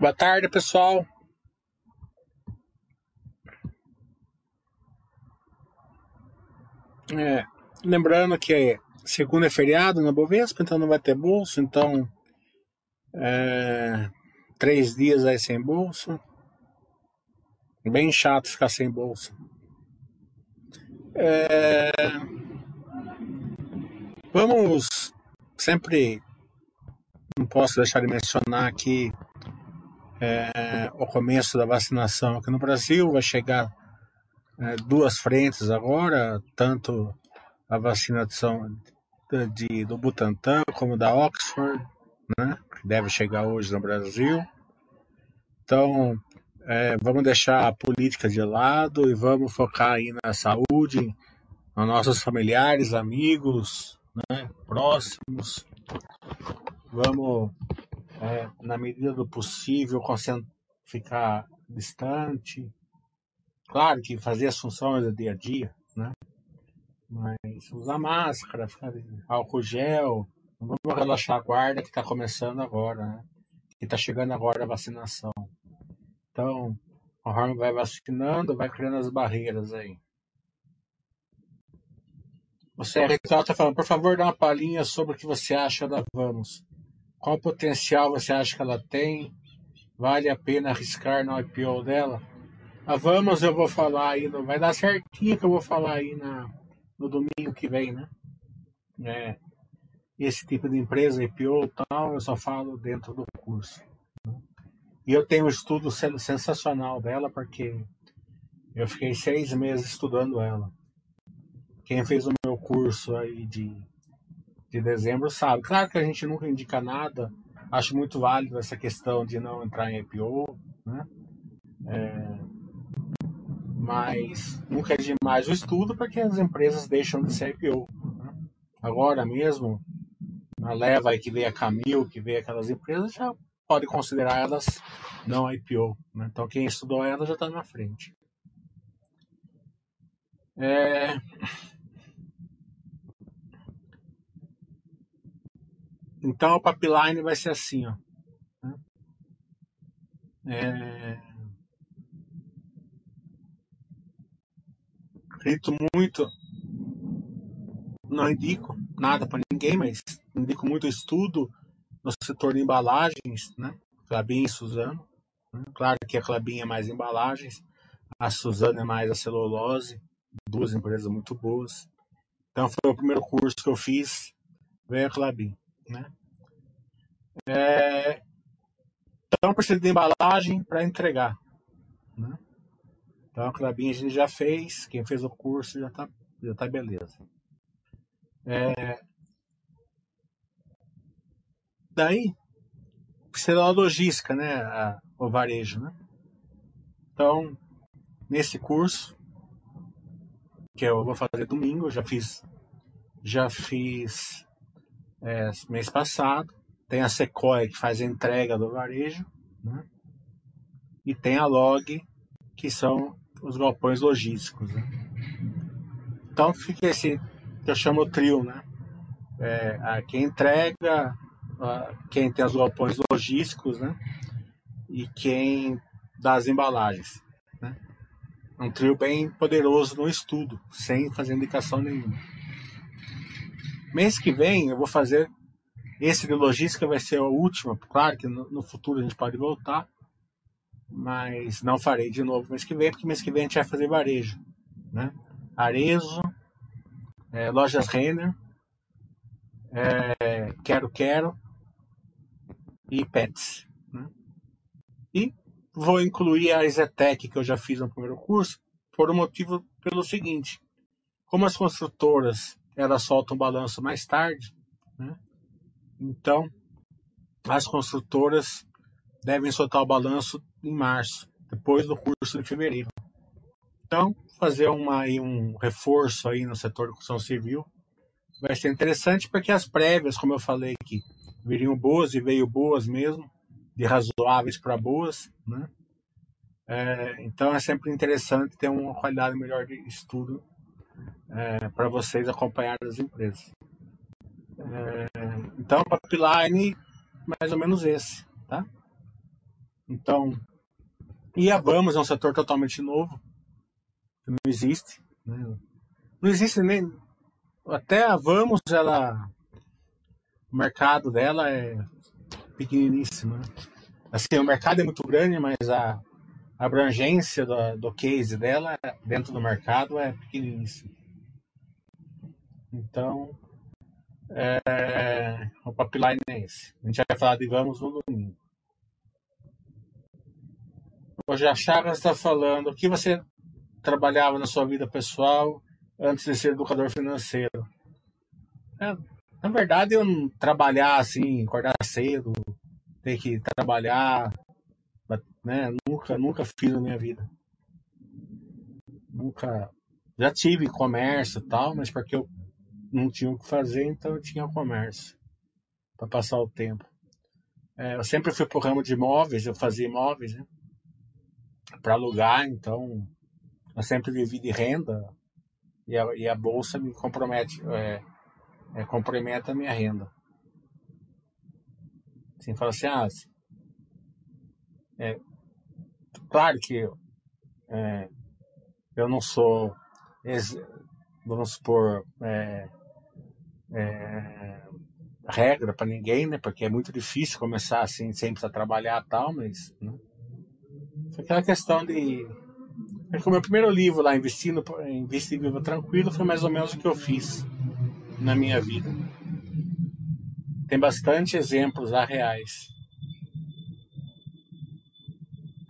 Boa tarde, pessoal. É, lembrando que segunda é feriado na Bovespa, então não vai ter bolso, então é, três dias aí sem bolso. Bem chato ficar sem bolsa. É, vamos sempre. Não posso deixar de mencionar aqui é, o começo da vacinação aqui no Brasil. Vai chegar é, duas frentes agora, tanto a vacinação de, do Butantan como da Oxford, né, que deve chegar hoje no Brasil. Então, é, vamos deixar a política de lado e vamos focar aí na saúde, nos nossos familiares, amigos, né, próximos. Vamos, é, na medida do possível, ficar distante. Claro que fazer as funções do dia a dia, né? Mas usar máscara, ficar álcool gel, não vamos relaxar a guarda que está começando agora, né? Que está chegando agora a vacinação. Então, conforme vai vacinando, vai criando as barreiras aí. O CRTO está falando, por favor, dá uma palhinha sobre o que você acha da Vamos. Qual potencial você acha que ela tem? Vale a pena arriscar no IPO dela? A Vamos eu vou falar aí, vai dar certinho que eu vou falar aí na, no domingo que vem, né? É, esse tipo de empresa, IPO e tal, eu só falo dentro do curso. E eu tenho um estudo sensacional dela, porque eu fiquei seis meses estudando ela. Quem fez o meu curso aí de, de dezembro sabe. Claro que a gente nunca indica nada. Acho muito válido essa questão de não entrar em IPO, né? É, mas nunca é demais o estudo porque as empresas deixam de ser IPO. Né? Agora mesmo, na leva aí que veio a Camil, que veio aquelas empresas, já pode considerar elas não IPO. Né? Então quem estudou ela já está na frente. É... Então o pipeline vai ser assim, ó. É... Acredito muito. Não indico nada para ninguém, mas indico muito estudo no setor de embalagens, né? Clabin e Suzano. Né? Claro que a Clabin é mais embalagens, a Suzano é mais a celulose, duas empresas muito boas. Então foi o primeiro curso que eu fiz, veio a Clabin, né? É... Então precisa de embalagem para entregar, né? Então a Clabin a gente já fez, quem fez o curso já tá, já tá beleza. É, Daí precisa da logística, né? A, o varejo, né? Então, nesse curso, que eu vou fazer domingo, já fiz, já fiz é, mês passado. Tem a Sequoia que faz a entrega do varejo, né? E tem a Log, que são os galpões logísticos. Né? Então fica esse que eu chamo o trio, né? É, quem entrega, quem tem os galpões logísticos, né? E quem dá as embalagens. Né? Um trio bem poderoso no estudo, sem fazer indicação nenhuma. Mês que vem eu vou fazer. Esse de logística vai ser o último. Claro que no, no futuro a gente pode voltar, mas não farei de novo mês que vem, porque mês que vem a gente vai fazer varejo. Né? Arezo, é, lojas Renner, é, Quero Quero e pets. Né? E vou incluir a Zetec, que eu já fiz no primeiro curso, por um motivo pelo seguinte: como as construtoras elas soltam o balanço mais tarde, né? então as construtoras devem soltar o balanço em março, depois do curso de fevereiro. Então, fazer uma, aí, um reforço aí no setor de construção civil vai ser interessante porque as prévias, como eu falei aqui, viriam boas e veio boas mesmo, de razoáveis para boas, né? É, então é sempre interessante ter uma qualidade melhor de estudo é, para vocês acompanhar as empresas. É, então, pipeline mais ou menos esse, tá? Então, e a Vamos é um setor totalmente novo, não existe. Né? Não existe nem. Até a Vamos, ela. O mercado dela é pequeniníssimo. Né? Assim, o mercado é muito grande, mas a abrangência do, do case dela dentro do mercado é pequeniníssima. Então, é, o pipeline é esse. A gente vai falar de Vamos no domingo. Hoje a Chagas está falando o que você trabalhava na sua vida pessoal antes de ser educador financeiro. É, na verdade, eu não trabalhar assim, acordar cedo, ter que trabalhar, né? Nunca, nunca fiz na minha vida. Nunca. Já tive comércio e tal, mas porque eu não tinha o que fazer, então eu tinha comércio para passar o tempo. É, eu sempre fui pro ramo de imóveis, eu fazia imóveis, né? Para alugar, então eu sempre vivi de renda e a, e a bolsa me compromete, é, é, compromete a minha renda. Assim, fala assim, ah, é, claro que é, eu não sou, vamos supor, é, é, regra para ninguém, né? Porque é muito difícil começar assim, sempre a trabalhar tal, mas né? foi aquela questão de é o meu primeiro livro lá, Investindo, Investir Viva Tranquilo, foi mais ou menos o que eu fiz na minha vida. Tem bastante exemplos lá reais.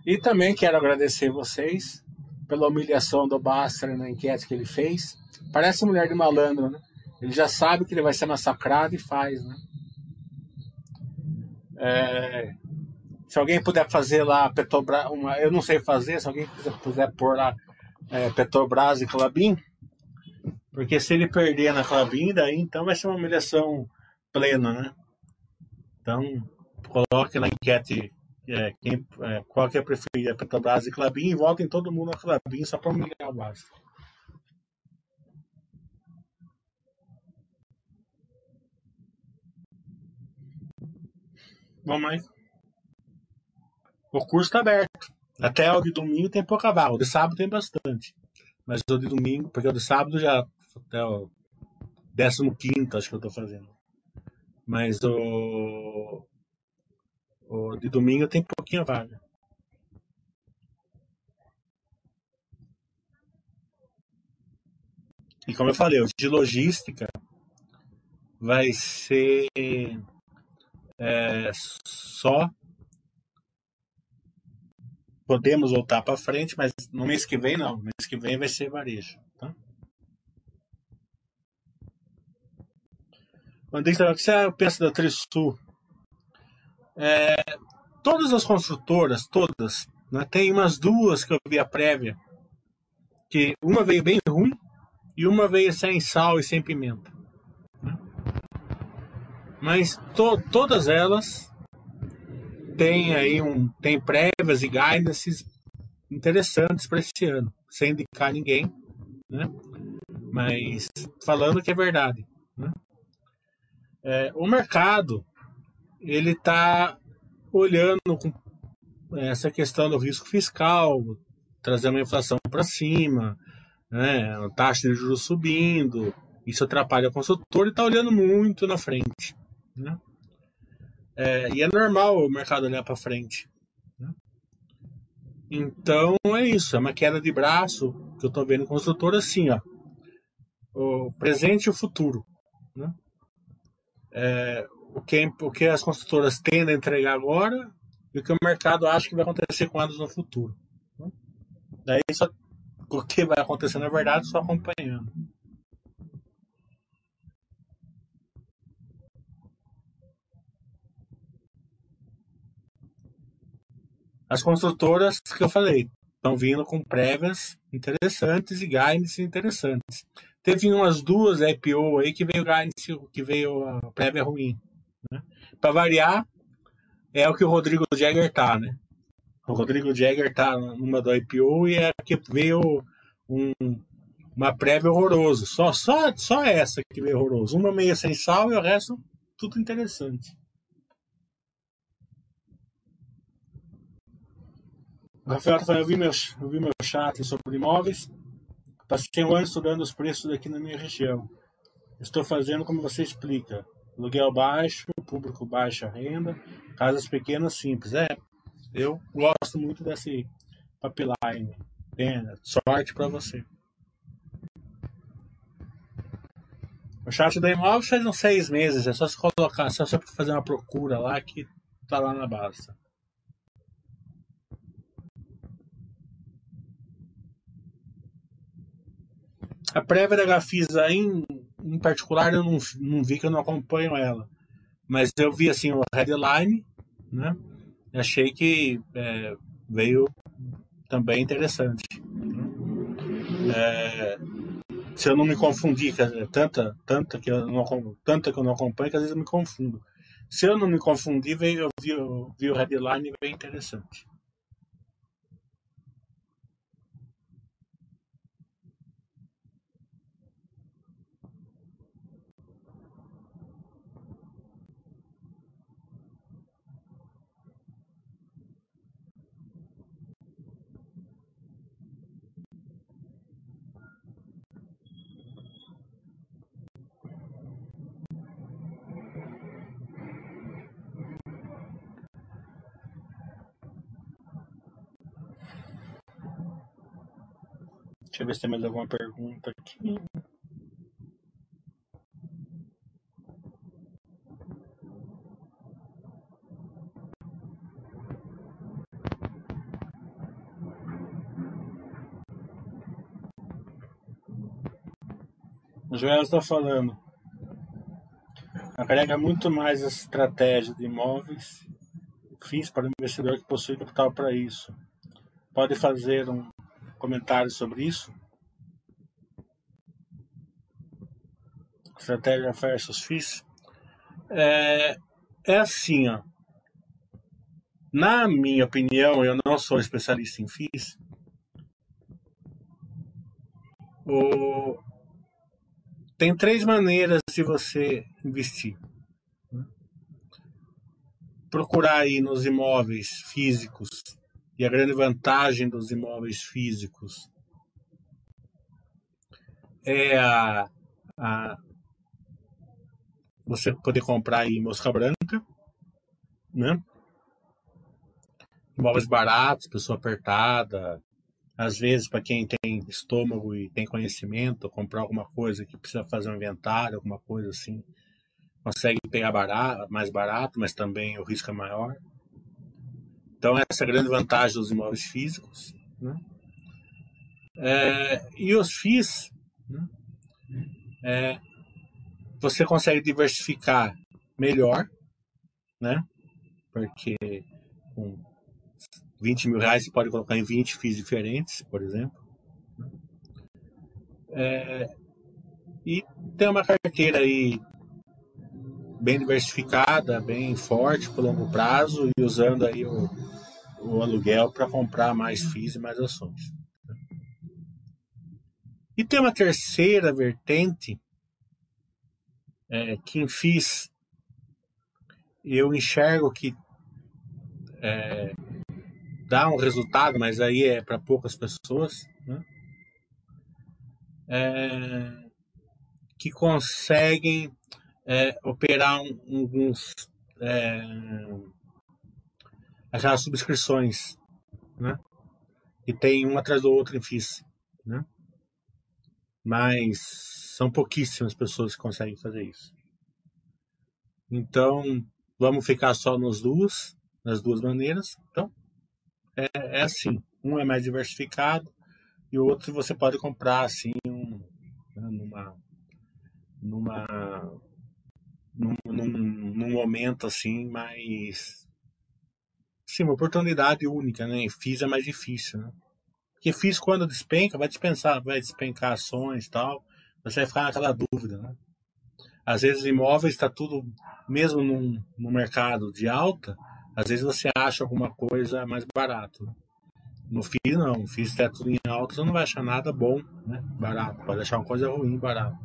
E também quero agradecer vocês pela humilhação do Bastra na enquete que ele fez. Parece mulher de malandro, né? Ele já sabe que ele vai ser massacrado e faz, né? É, se alguém puder fazer lá Petrobras, uma, eu não sei fazer, se alguém puder pôr lá é, Petrobras e Clabin, porque se ele perder na Clabin, daí então vai ser uma humilhação plena, né? Então, coloque na enquete é, quem, é, qual que é preferida, Petrobras e Clabin, e votem todo mundo na Clabin só para humilhar o básico. Vamos mais. O curso está aberto. Até o de domingo tem pouca vaga. O de sábado tem bastante. Mas o de domingo, porque o de sábado já até o 15 acho que eu estou fazendo. Mas o, o de domingo tem pouquinha vaga. E como eu falei, o de logística vai ser é, só podemos voltar para frente, mas no mês que vem não. No mês que vem vai ser varejo. Tá? O que você pensa da Trisul? É, todas as construtoras, todas, né, tem umas duas que eu vi a prévia, que uma veio bem ruim e uma veio sem sal e sem pimenta. Mas to, todas elas têm aí um tem prévias e guidances interessantes para esse ano, sem indicar ninguém, né? Mas falando que é verdade, né? É, o mercado ele está olhando com essa questão do risco fiscal, trazendo a inflação para cima, né? a taxa de juros subindo, isso atrapalha o consultor e está olhando muito na frente. Né? É, e é normal o mercado olhar para frente. Né? Então é isso, é uma queda de braço que eu estou vendo construtor assim, ó, o presente e o futuro. Né? É, o, que, o que as construtoras tendem a entregar agora e o que o mercado acha que vai acontecer com elas no futuro. Né? Daí só, o que vai acontecer na verdade só acompanhando. As construtoras que eu falei estão vindo com prévias interessantes e guidance interessantes. Teve umas duas IPO aí que veio guidance, que veio a prévia ruim. Né? Para variar, é o que o Rodrigo Jagger tá, né? O Rodrigo Jagger tá numa do IPO e é que veio um, uma prévia horroroso. Só, só, só essa que veio horroroso. Uma meia sem sal e o resto tudo interessante. O Rafael eu vi, meu, eu vi meu chat sobre imóveis, passei um ano estudando os preços aqui na minha região. Estou fazendo como você explica, aluguel baixo, público baixa renda, casas pequenas simples. É, eu gosto muito desse pipeline. sorte para você. O chat da imóvel faz uns seis meses, é só se colocar, só você fazer uma procura lá que tá lá na base. A prévia da Gafisa em, em particular eu não, não vi que eu não acompanho ela. Mas eu vi assim o headline, né? Achei que é, veio também interessante. É, se eu não me confundir, tanta, tanta que eu não, tanta que eu não acompanho que às vezes eu me confundo. Se eu não me confundir, veio, eu vi, eu vi o headline bem interessante. Ver se tem mais alguma pergunta aqui. O Joel está falando. Agrega muito mais estratégia de imóveis FIIs para o investidor que possui capital para isso. Pode fazer um comentários sobre isso? Estratégia versus FIIs? É, é assim, ó. Na minha opinião, eu não sou especialista em FIIs. O... Tem três maneiras de você investir. Procurar aí nos imóveis físicos e a grande vantagem dos imóveis físicos é a, a você poder comprar aí mosca branca, né? Imóveis baratos, pessoa apertada, às vezes para quem tem estômago e tem conhecimento, comprar alguma coisa que precisa fazer um inventário, alguma coisa assim, consegue pegar barato, mais barato, mas também o risco é maior. Então, essa é a grande vantagem dos imóveis físicos. Né? É, e os FIIs, né? é, você consegue diversificar melhor, né? porque com 20 mil reais você pode colocar em 20 FIIs diferentes, por exemplo. É, e tem uma carteira aí bem diversificada, bem forte por longo prazo e usando aí o, o aluguel para comprar mais FIIs e mais ações. E tem uma terceira vertente é, FIIs eu enxergo que é, dá um resultado, mas aí é para poucas pessoas, né? é, que conseguem é, operar alguns é, aquelas subscrições, né? E tem uma atrás do outro em FIIs, né? Mas são pouquíssimas pessoas que conseguem fazer isso. Então, vamos ficar só nas duas, nas duas maneiras. Então, é, é assim. Um é mais diversificado e o outro você pode comprar assim um, né, numa numa num, num, num momento assim mais. Sim, uma oportunidade única, né? FIS é mais difícil, né? Porque FIS quando despenca, vai dispensar, vai despencar ações e tal. Você vai ficar naquela dúvida, né? Às vezes imóveis está tudo, mesmo num, no mercado de alta, às vezes você acha alguma coisa mais barato. No FIS não, no FIS está tudo em alta, você não vai achar nada bom, né? Barato. Pode achar uma coisa ruim, barato.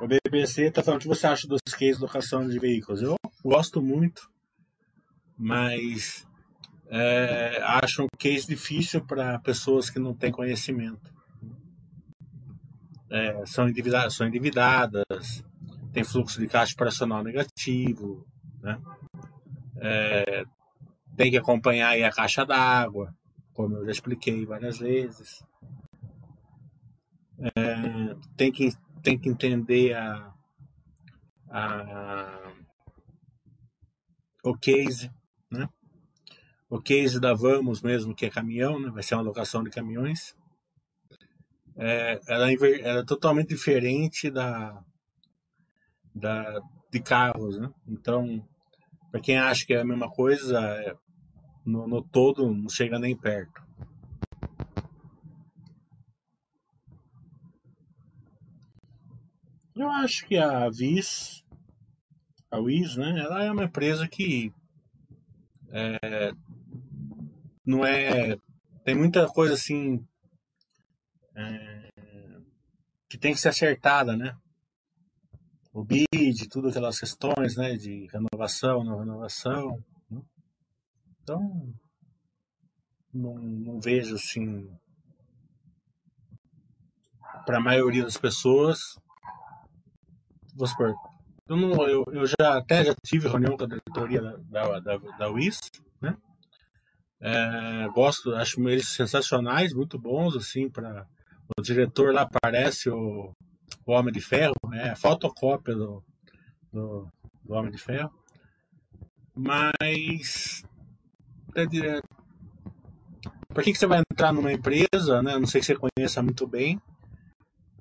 O BBC está falando o que você acha dos cases de locação de veículos. Eu gosto muito, mas é, acho um case difícil para pessoas que não têm conhecimento. É, são, endividadas, são endividadas, tem fluxo de caixa operacional negativo, né? É, tem que acompanhar a caixa d'água, como eu já expliquei várias vezes. É, tem, que, tem que entender a, a, o case, né? O case da Vamos mesmo, que é caminhão, né? vai ser uma locação de caminhões. É, é, ela é totalmente diferente da, da, de carros, né? Então, para quem acha que é a mesma coisa, é, no, no todo não chega nem perto. Eu acho que a Viz, a Wiz, né? Ela é uma empresa que é, não é. Tem muita coisa assim. É, que tem que ser acertada, né? O BID, tudo aquelas questões, né? De renovação, não renovação. Né? Então, não, não vejo assim. Para a maioria das pessoas, vou supor, eu, não, eu, eu já até já tive reunião com a diretoria da, da, da, da UIS? É, gosto, acho eles sensacionais, muito bons, assim, para o diretor lá parece o, o Homem de Ferro, é a fotocópia do, do, do Homem de Ferro. Mas é, por que, que você vai entrar numa empresa, né? Não sei se você conheça muito bem,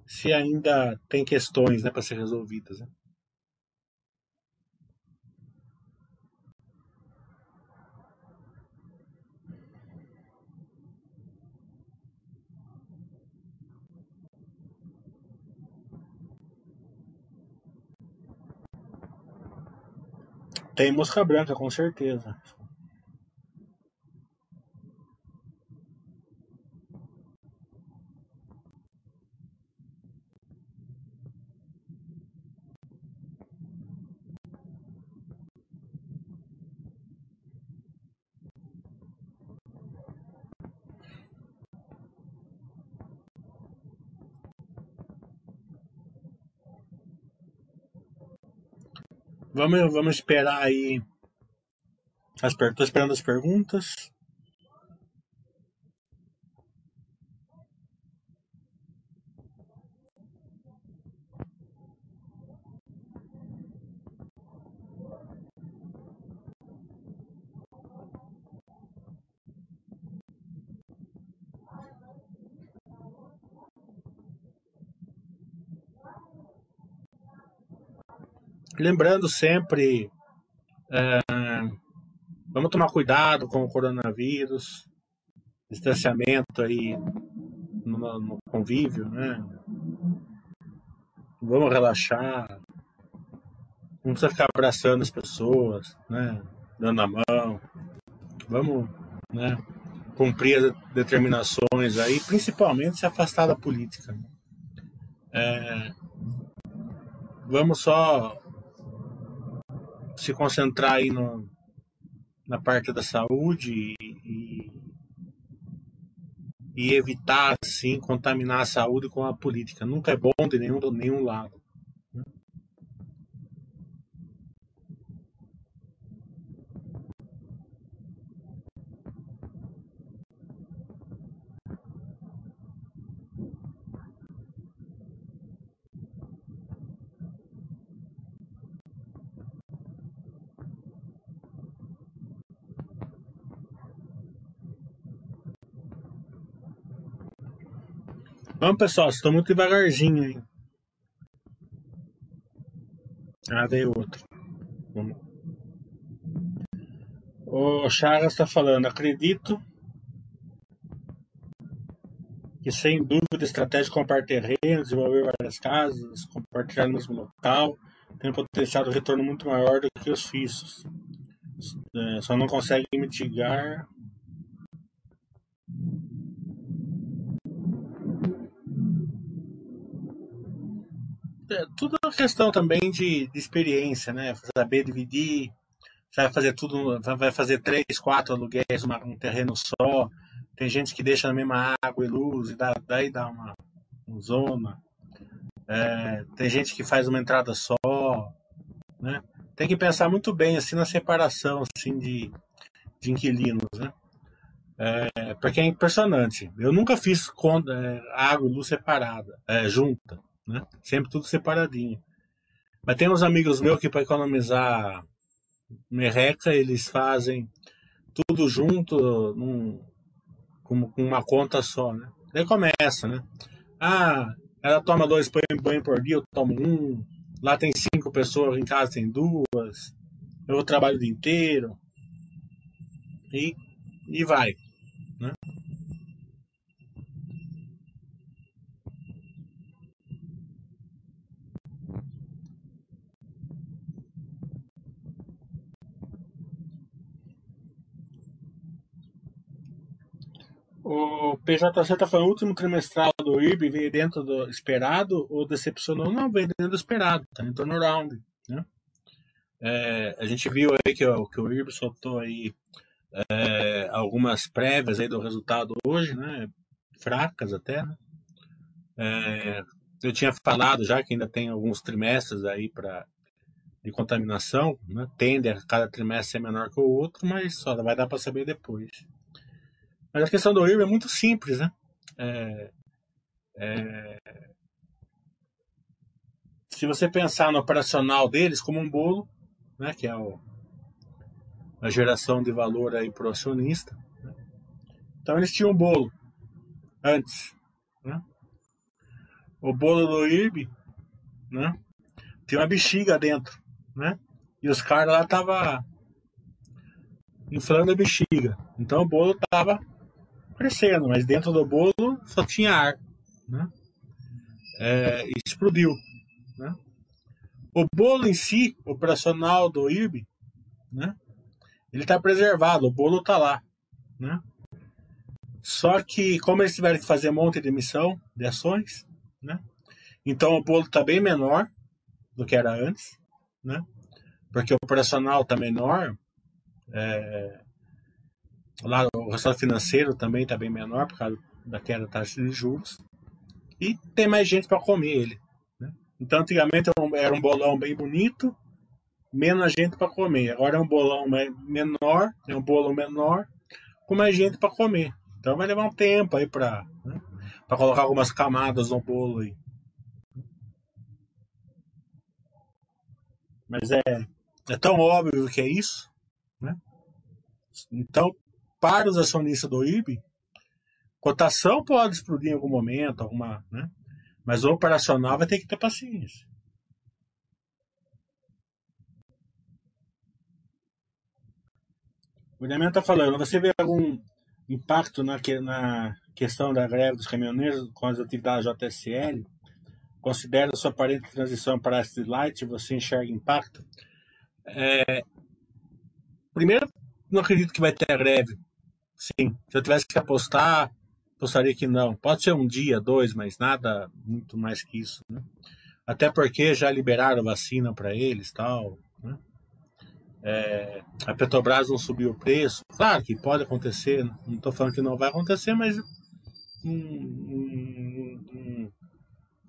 se ainda tem questões, né, para ser resolvidas. Né? Tem mosca branca, com certeza. Vamos, vamos esperar aí. Estou esperando as perguntas. Lembrando sempre, é, vamos tomar cuidado com o coronavírus, distanciamento aí no, no convívio, né? Vamos relaxar, não precisa ficar abraçando as pessoas, né? Dando a mão. Vamos, né? Cumprir as determinações aí, principalmente se afastar da política. Né? É, vamos só se concentrar aí no, na parte da saúde e, e evitar, assim, contaminar a saúde com a política. Nunca é bom de nenhum, de nenhum lado. Vamos, pessoal, estou muito devagarzinho aí. Ah, veio outro. Vamos. O Chagas está falando, acredito que sem dúvida estratégia comprar terreno, desenvolver várias casas, compartilhar no mesmo local, tem um potencial de retorno muito maior do que os FISOs. É, só não consegue mitigar é tudo uma questão também de, de experiência, né? Saber dividir, vai fazer tudo, vai fazer três, quatro aluguéis, uma, um terreno só. Tem gente que deixa na mesma água e luz, e dá, daí dá uma, uma zona. É, tem gente que faz uma entrada só, né? Tem que pensar muito bem assim na separação assim de, de inquilinos, né? É, porque é impressionante. Eu nunca fiz conta, é, água e luz separada, é, junta, né? Sempre tudo separadinho. Mas tem uns amigos meus que para economizar merreca eles fazem tudo junto num, com, com uma conta só, né? Daí começa, né? Ah, ela toma dois banhos por dia, eu tomo um. Lá tem cinco pessoas, em casa tem duas. Eu trabalho o dia inteiro. E, e vai. Né? O PJC está falando, o último trimestral do IRB veio dentro do esperado ou decepcionou? Não, veio dentro do esperado, está em turnaround. Né? É, a gente viu aí que, que o IRB soltou aí é, algumas prévias aí do resultado hoje, né? fracas até. Né? É, eu tinha falado já que ainda tem alguns trimestres aí para de contaminação, né? tende a cada trimestre ser menor que o outro, mas só vai dar para saber depois. Mas a questão do Urban é muito simples, né? É, é, se você pensar no operacional deles como um bolo, né, que é o, a geração de valor aí para o acionista, né? então eles tinham um bolo antes, né? O bolo do IRB, né? Tinha uma bexiga dentro, né? E os caras lá estavam inflando a bexiga. Então o bolo estava crescendo, mas dentro do bolo só tinha ar. Né? É, explodiu. Né? O bolo em si, operacional do IRB, né? ele está preservado, o bolo está lá. Né? Só que, como eles tiveram que fazer um monte de emissão de ações, né? então o bolo está bem menor do que era antes, né? porque o operacional está menor, é, Lá o resultado financeiro também está bem menor por causa da queda da taxa de juros. E tem mais gente para comer ele. Né? Então, antigamente era um bolão bem bonito, menos gente para comer. Agora é um bolão menor, é um bolo menor, com mais gente para comer. Então vai levar um tempo aí para né? colocar algumas camadas no bolo aí. Mas é, é tão óbvio que é isso. Né? Então, para os acionistas do IB, cotação pode explodir em algum momento, alguma, né? mas o operacional vai ter que ter paciência. O Damiano está falando, você vê algum impacto na, na questão da greve dos caminhoneiros com as atividades JSL? Considera sua aparente transição para a Light, você enxerga impacto? É, primeiro, não acredito que vai ter greve Sim, se eu tivesse que apostar, apostaria que não. Pode ser um dia, dois, mas nada muito mais que isso. Né? Até porque já liberaram vacina para eles tal. Né? É, a Petrobras não subiu o preço. Claro que pode acontecer, não estou falando que não vai acontecer, mas hum, hum,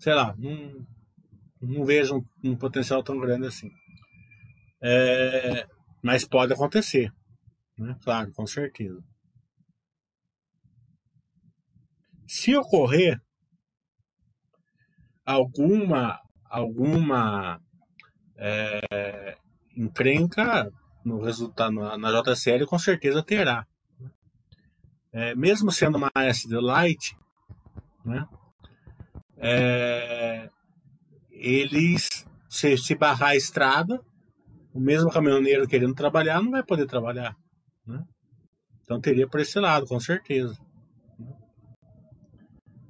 sei lá, não, não vejo um, um, potencial tão grande assim. É, mas pode acontecer, né? claro, com certeza. Se ocorrer alguma alguma é, encrenca no resultado na, na JCL, com certeza terá. É, mesmo sendo uma SD Light, né, é, eles, se, se barrar a estrada, o mesmo caminhoneiro querendo trabalhar não vai poder trabalhar. Né? Então teria por esse lado, com certeza.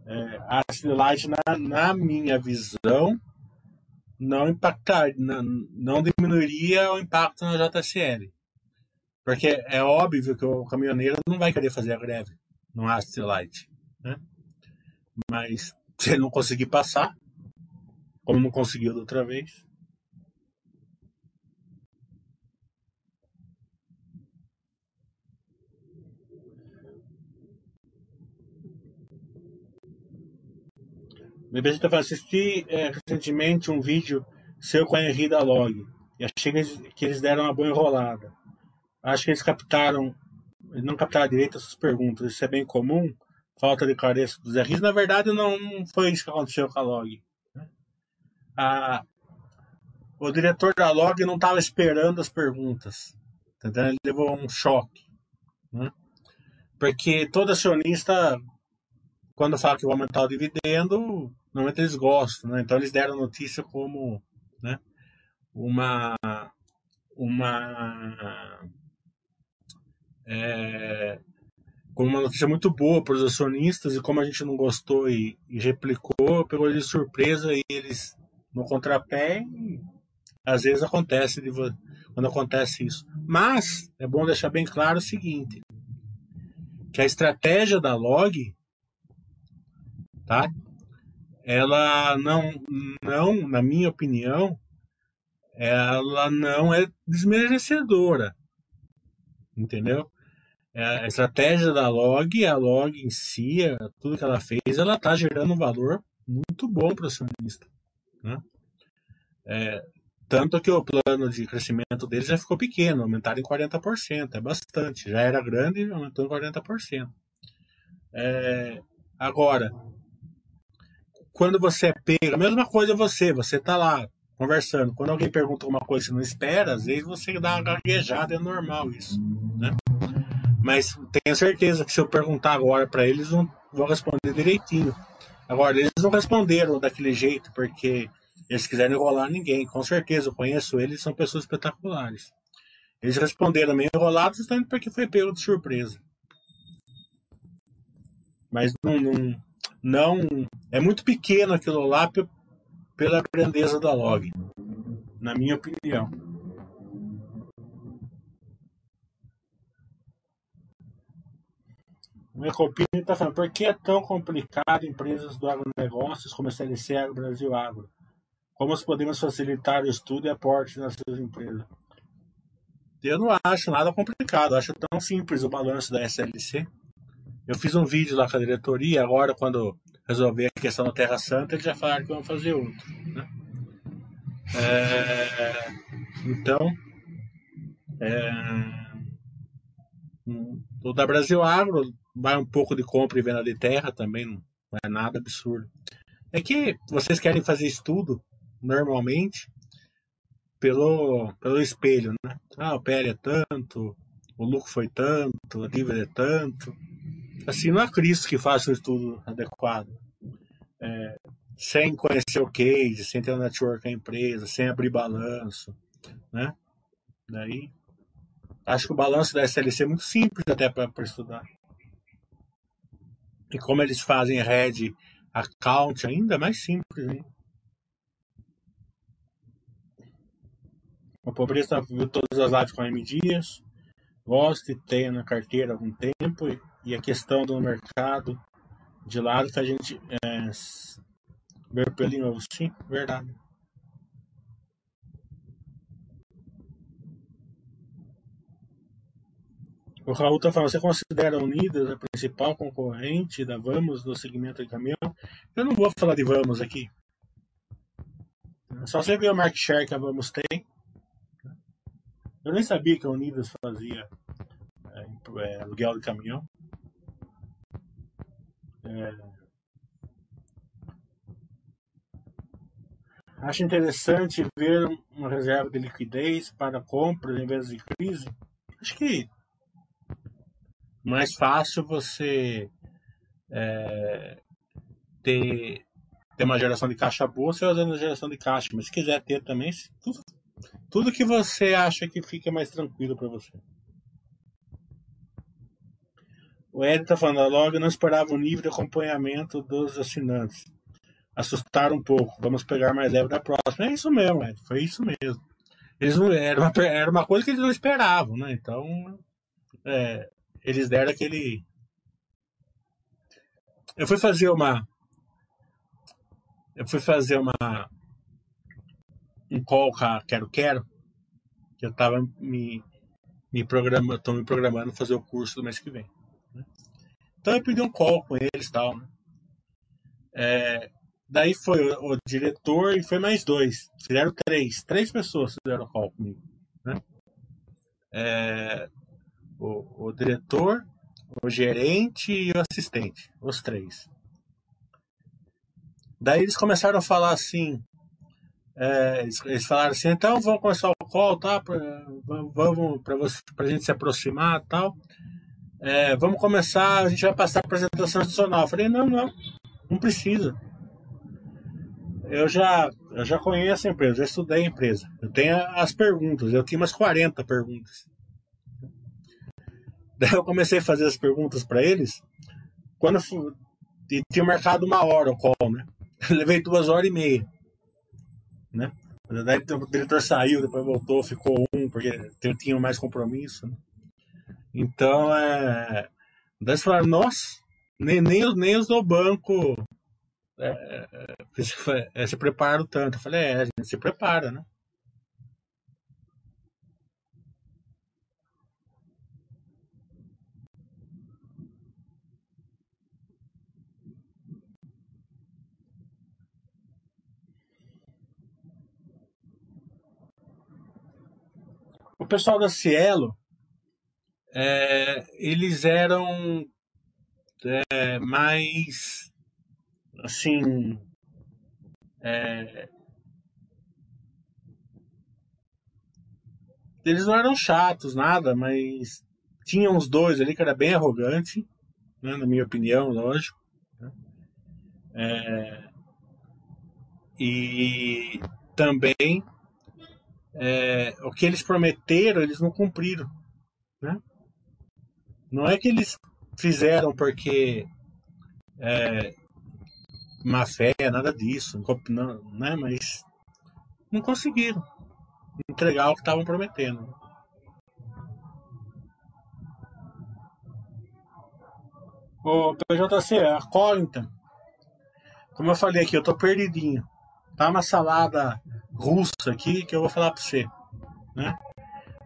É, a Light, na, na minha visão, não impactar, não, não diminuiria o impacto na JSL. Porque é óbvio que o caminhoneiro não vai querer fazer a greve no Asset Light. Né? Mas se ele não conseguir passar, como não conseguiu da outra vez. Me está falando, assisti é, recentemente um vídeo seu com a Henri da Log e achei que eles, que eles deram uma boa enrolada. Acho que eles captaram, não captaram direito essas perguntas. Isso é bem comum, falta de clareza dos RIs. Na verdade, não foi isso que aconteceu com a Log. Né? A, o diretor da Log não estava esperando as perguntas. Entendeu? Ele levou um choque. Né? Porque todo acionista, quando fala que vai aumentar o dividendo, normalmente eles gostam, né? Então eles deram notícia como, né? Uma, uma, é, como uma notícia muito boa para os acionistas e como a gente não gostou e, e replicou, pegou de surpresa e eles no contrapé e às vezes acontece de, quando acontece isso. Mas é bom deixar bem claro o seguinte, que a estratégia da log, tá? Ela não, não, na minha opinião, ela não é desmerecedora. Entendeu? É, a estratégia da log, a log em si, tudo que ela fez, ela está gerando um valor muito bom para o acionista. Né? É, tanto que o plano de crescimento deles já ficou pequeno, aumentaram em 40%, é bastante. Já era grande, aumentou em 40%. É, agora, quando você é pego, a mesma coisa você, você tá lá conversando. Quando alguém pergunta uma coisa que você não espera, às vezes você dá uma gaguejada, é normal isso, né? Mas tenho certeza que se eu perguntar agora para eles, vão, vão responder direitinho. Agora, eles não responderam daquele jeito, porque eles quiserem enrolar ninguém. Com certeza, eu conheço eles, são pessoas espetaculares. Eles responderam meio enrolados justamente porque foi pego de surpresa. Mas não, não, não é muito pequeno aquilo lá pela grandeza da log, na minha opinião. O Ecopini está falando, por que é tão complicado empresas do agronegócios como a CLC Agro Brasil Agro? Como podemos facilitar o estudo e aporte nessas empresas? Eu não acho nada complicado, acho tão simples o balanço da SLC. Eu fiz um vídeo lá com a diretoria, agora quando resolver a questão da Terra Santa, eles já falaram que vão fazer outro. Né? É, então, é, o da Brasil Agro vai um pouco de compra e venda de terra também, não é nada absurdo. É que vocês querem fazer estudo, normalmente, pelo, pelo espelho, né? Ah, o PL é tanto, o lucro foi tanto, a dívida é tanto. Assim, não há Cristo que faça um estudo adequado. É, sem conhecer o case, sem ter o network da empresa, sem abrir balanço, né? Daí, acho que o balanço da SLC é muito simples até para estudar. E como eles fazem head account ainda é mais simples, hein? O pobreza viu todas as lives com a M Dias, gosta e tem na carteira há algum tempo e a questão do mercado de lado que a gente é, ver pelo novo. Sim, verdade. O Raul está falando, você considera a Unidas a principal concorrente da Vamos no segmento de caminhão? Eu não vou falar de Vamos aqui. Só você ver o market share que a Vamos tem. Eu nem sabia que a Unidas fazia é, é, aluguel de caminhão. É... Acho interessante ver uma reserva de liquidez para compras em vez de crise. Acho que mais fácil você é, ter, ter uma geração de caixa boa você usando a geração de caixa. Mas se quiser ter também, tudo, tudo que você acha que fica mais tranquilo para você. O Ed está falando, a log não esperava o nível de acompanhamento dos assinantes. Assustaram um pouco. Vamos pegar mais leve da próxima. É isso mesmo, Ed. Foi isso mesmo. Eles não, era, uma, era uma coisa que eles não esperavam, né? Então, é, eles deram aquele. Eu fui fazer uma. Eu fui fazer uma, um call com a Quero Quero, que eu estava me, me programando, tô me programando fazer o curso do mês que vem. Então eu pedi um call com eles e tal. Né? É, daí foi o, o, diretor e foi mais dois. Fizeram três. Três pessoas fizeram call comigo. Né? É, o, o diretor, o gerente e o assistente. Os três. Daí eles começaram a falar assim. É, eles, eles, falaram assim, então vamos começar o call, tá? Pra, vamos para a gente se aproximar tal. É, vamos começar, a gente vai passar a apresentação institucional. Eu falei, não, não, não precisa. Eu já, eu já conheço a empresa, já estudei a empresa. Eu tenho as perguntas, eu tinha umas 40 perguntas. Daí eu comecei a fazer as perguntas para eles. Quando e tinha marcado uma hora o call, né? Eu levei duas horas e meia. Né? Daí o diretor saiu, depois voltou, ficou um, porque eu tinha mais compromisso. Né? Então, é. Daí eles falaram, nossa, nem, nem, nem os do banco é, é, se preparam tanto. Eu falei, é, a gente se prepara, né? O pessoal da Cielo, é, eles eram é, mais assim é, eles não eram chatos nada mas tinha uns dois ali que era bem arrogante né, na minha opinião lógico né? é, e também é, o que eles prometeram, eles não cumpriram. Né? Não é que eles fizeram porque é, má fé, nada disso, não, né? mas não conseguiram entregar o que estavam prometendo. O PJC, a Collington, como eu falei aqui, eu tô perdidinho. Tá uma salada russa aqui que eu vou falar para você, né?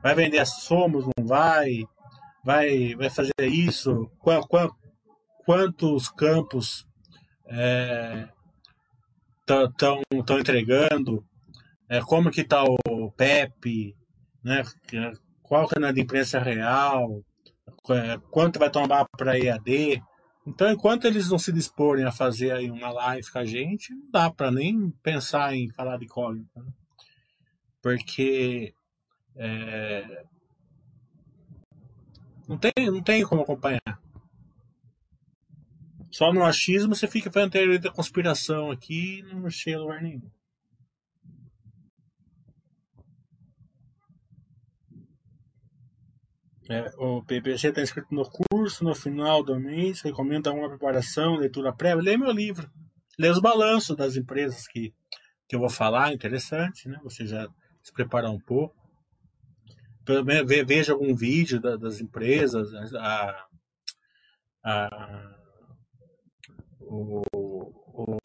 Vai vender a Somos, não vai? Vai, vai fazer isso? Qual, qual, quantos campos estão é, tão entregando? É, como que está o PEP? Né? Qual o canal de imprensa real? É, quanto vai tomar para EAD? Então, enquanto eles não se disporem a fazer aí uma live com a gente, não dá para nem pensar em falar de incógnita. Né? Porque é, não, tem, não tem como acompanhar. Só no achismo você fica fazendo teoria da conspiração aqui e não chega a lugar nenhum. É, o PPC está escrito no curso, no final do mês, recomenda uma preparação, leitura prévia. Lê meu livro. Lê os balanços das empresas que, que eu vou falar, interessante, né? Você já se preparar um pouco. Veja algum vídeo da, das empresas, a, a, o, o,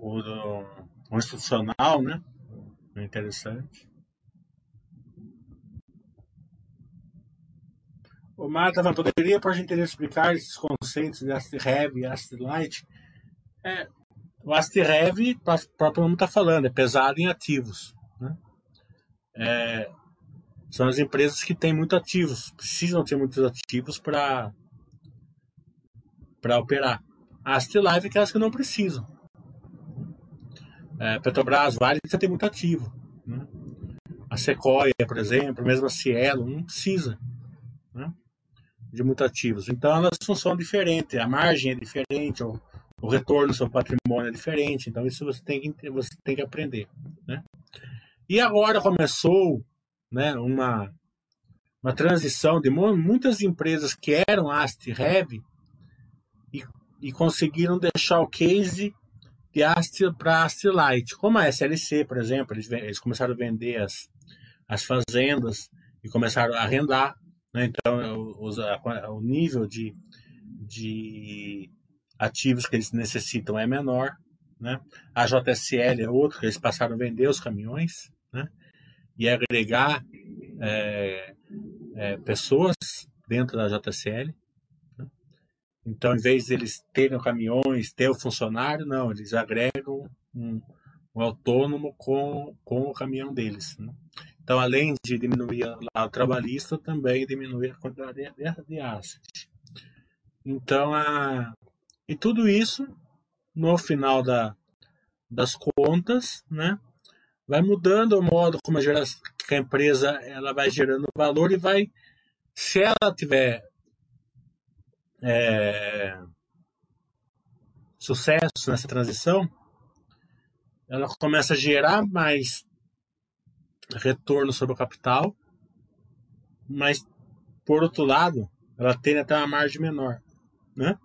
o, o institucional, né? É interessante. O Marta poderia, por gentileza, explicar esses conceitos de AST-Heavy e AST-Light? É, o AST-Heavy, o próprio nome está falando, é pesado em ativos. Né? É, são as empresas que têm muitos ativos, precisam ter muitos ativos para operar. A AST-Live é aquelas que não precisam. É, Petrobras, Vale, você tem muito ativo. Né? A Sequoia, por exemplo, mesmo a Cielo, não precisa. Né? de mutativos. Então elas funcionam diferente, a margem é diferente, o, o retorno do seu patrimônio é diferente. Então isso você tem que, você tem que aprender. Né? E agora começou né, uma, uma transição de muitas empresas que eram AST Heavy e, e conseguiram deixar o case de AST para AST Light. Como a SLC, por exemplo, eles, eles começaram a vender as, as fazendas e começaram a arrendar. Né? Então, a, o nível de, de ativos que eles necessitam é menor. Né? A JSL é outro, que eles passaram a vender os caminhões. né? E agregar é, é, pessoas dentro da JCL. Né? Então, em vez de eles terem caminhões, ter o funcionário, não, eles agregam um, um autônomo com, com o caminhão deles. Né? Então, além de diminuir o trabalhista, também diminui a quantidade de, de asset. Então, a, e tudo isso, no final da, das contas, né, vai mudando o modo como a, geração, a empresa ela vai gerando valor e vai, se ela tiver é, sucesso nessa transição, ela começa a gerar mais retorno sobre o capital, mas por outro lado, ela tem até uma margem menor, né?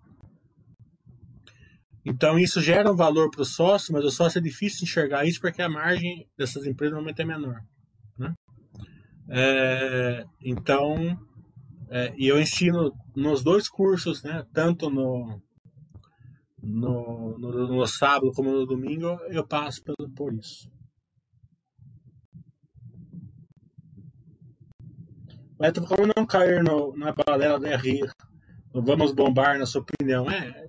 Então isso gera um valor para o sócio, mas o sócio é difícil enxergar isso porque a margem dessas empresas normalmente é menor, né? É, então, é, e eu ensino nos dois cursos, né? Tanto no no, no, no sábado como no domingo, eu passo por, por isso. Mas como não cair no, na balela da rir? Vamos bombar, na sua opinião? É,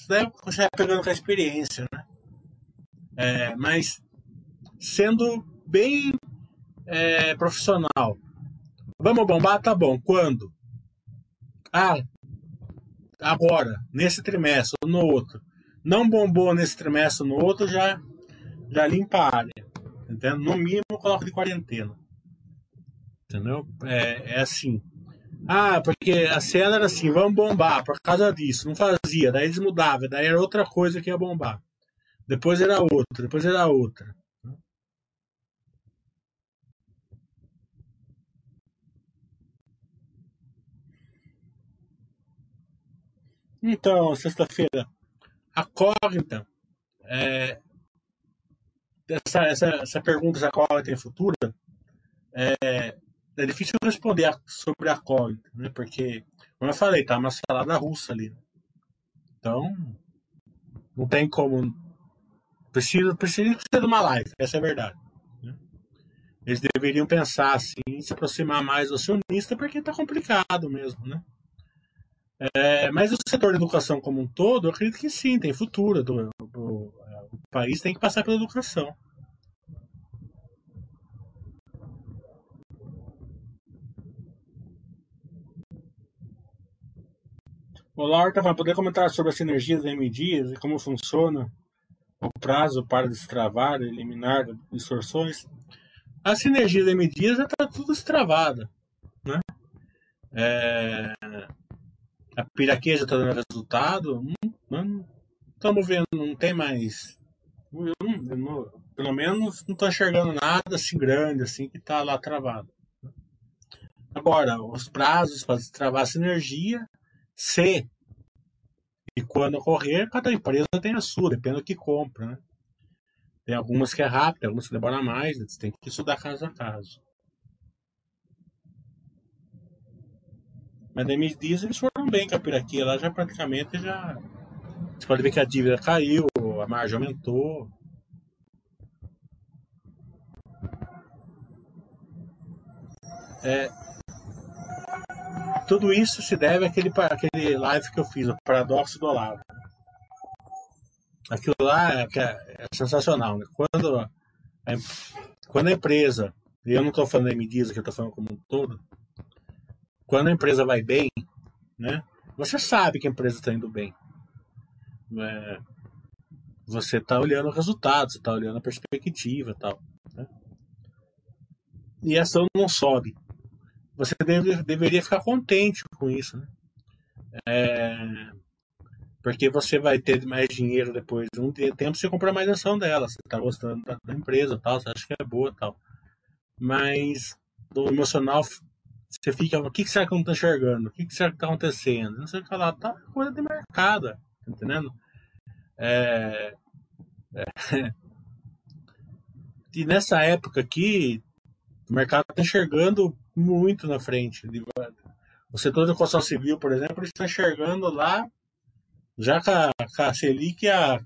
isso daí você vai pegando com a experiência, né? É, mas sendo bem é, profissional. Vamos bombar? Tá bom. Quando? Ah, agora, nesse trimestre ou no outro. Não bombou nesse trimestre ou no outro, já, já limpa a área. Entendeu? No mínimo, coloca de quarentena. Entendeu? É, é assim. Ah, porque a cena era assim, vamos bombar por causa disso. Não fazia, daí eles mudavam, daí era outra coisa que ia bombar. Depois era outra, depois era outra. Então, sexta-feira, a cógnita, é, essa, essa, essa pergunta se a cógnita tem futura, é, é difícil responder sobre a cógnita, né? Porque, como eu falei, tá uma salada russa ali. Então, não tem como. Precisa, precisa ser uma live, essa é a verdade. Né? Eles deveriam pensar assim, se aproximar mais do acionista, porque tá complicado mesmo, né? É, mas o setor da educação como um todo, eu acredito que sim, tem futuro. Do, do, o país tem que passar pela educação. Olá, Horta, vai poder comentar sobre a sinergia das MDs e como funciona o prazo para destravar, eliminar distorções? A sinergia das MDs já está tudo destravada. Né? É, a piraqueja está dando resultado, estamos vendo, não tem mais. Não, pelo menos não estou enxergando nada assim grande assim que está lá travado. Agora, os prazos para travar a sinergia, se e quando ocorrer, cada empresa tem a sua, depende do que compra. Né? Tem algumas que é rápido, algumas que demora mais, você tem que estudar caso a caso. Mas me diz eles foram bem com a Piraquia lá, já praticamente já. Você pode ver que a dívida caiu, a margem aumentou. É, tudo isso se deve àquele, àquele live que eu fiz, o Paradoxo do Olavo. Aquilo lá é, é, é sensacional. Né? Quando, quando a empresa, e eu não estou falando da Mediza, que eu estou falando como um todo, quando a empresa vai bem, né, você sabe que a empresa está indo bem. É, você está olhando o resultado, você está olhando a perspectiva tal. Né? E a ação não sobe. Você deve, deveria ficar contente com isso. Né? É, porque você vai ter mais dinheiro depois de um tempo você comprar mais ação dela. Você está gostando da, da, empresa tal, você acha que é boa tal. Mas do emocional você fica, o que, que será que eu não estou enxergando? O que, que será que está acontecendo? Não sei o que lá, tá coisa de mercado, tá entendendo? É, é, e nessa época aqui, o mercado está enxergando muito na frente. O setor da construção civil, por exemplo, está enxergando lá, já com a, com a Selic, a,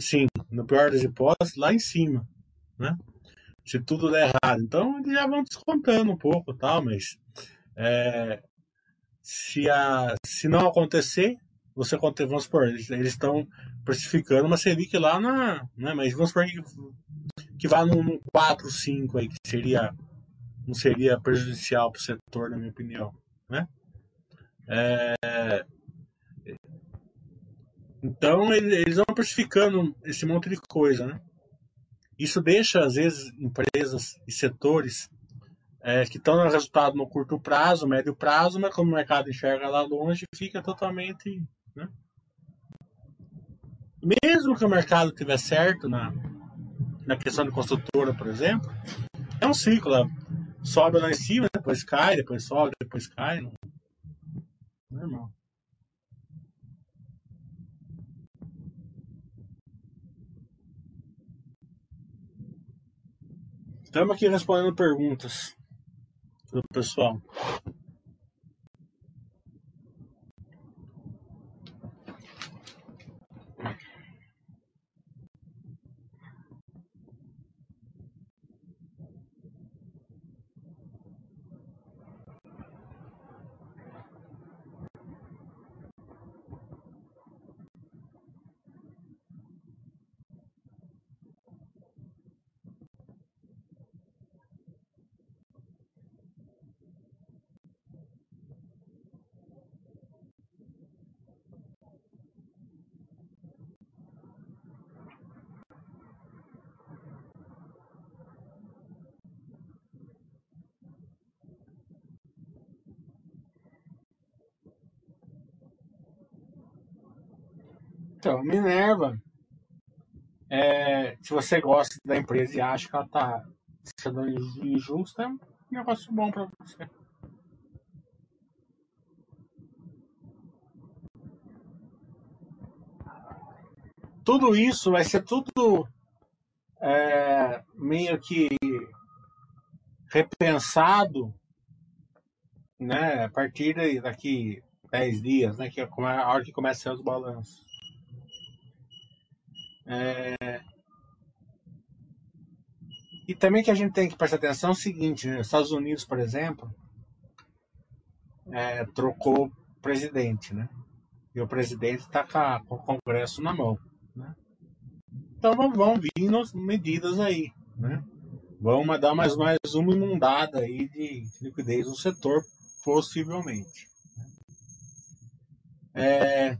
sim, no pior das hipóteses, lá em cima. Né? se tudo der errado. Então eles já vão descontando um pouco tal, mas é, se, a, se não acontecer, você vamos supor, eles estão precificando uma Selic lá na. Né, mas vamos supor que, que vá no 4, 5 aí, que seria, não seria prejudicial para o setor, na minha opinião. Né? É, então eles vão precificando esse monte de coisa, né? Isso deixa, às vezes, empresas e setores é, que estão no resultado no curto prazo, médio prazo, mas como o mercado enxerga lá longe, fica totalmente. Né? Mesmo que o mercado tiver certo na, na questão de construtora, por exemplo, é um ciclo. Sobe lá em cima, depois cai, depois sobe, depois cai. Não... Normal. Estamos aqui respondendo perguntas do pessoal. Então, Minerva, é, se você gosta da empresa e acha que ela está sendo injusta, é um negócio bom para você. Tudo isso vai ser tudo é, meio que repensado né, a partir daqui 10 dias, né, que é a hora que começam os balanços. É... E também que a gente tem que prestar atenção é o seguinte, né? Estados Unidos, por exemplo, é, trocou presidente, né? E o presidente está com, o Congresso na mão, né? Então vão vindo medidas aí, né? Vão dar mais, mais uma inundada aí de liquidez no setor, possivelmente. É,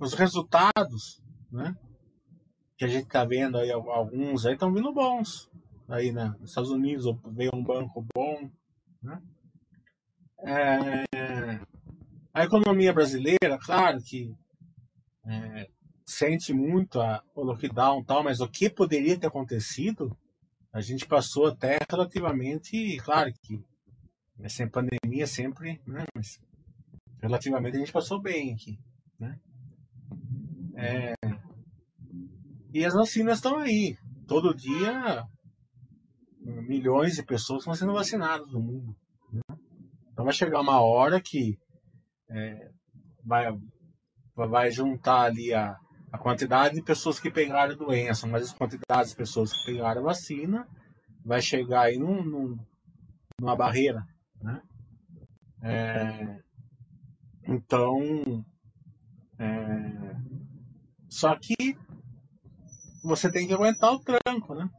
os resultados, né? Que a gente está vendo aí, alguns aí estão vindo bons. Aí, né? Nos Estados Unidos veio um banco bom, né? É, a economia brasileira, claro que é, sente muito a, o lockdown e tal, mas o que poderia ter acontecido, a gente passou até relativamente, claro que sem pandemia sempre, né, mas relativamente a gente passou bem aqui, né? É... E as vacinas estão aí. Todo dia, milhões de pessoas estão sendo vacinadas no mundo. Né? Então vai chegar uma hora que é, vai, vai juntar ali a, a quantidade de pessoas que pegaram a doença, mas as quantidades de pessoas que pegaram a vacina vai chegar aí num, num, numa barreira. Né? É, então, é, só que você tem que aguentar o tranco, né?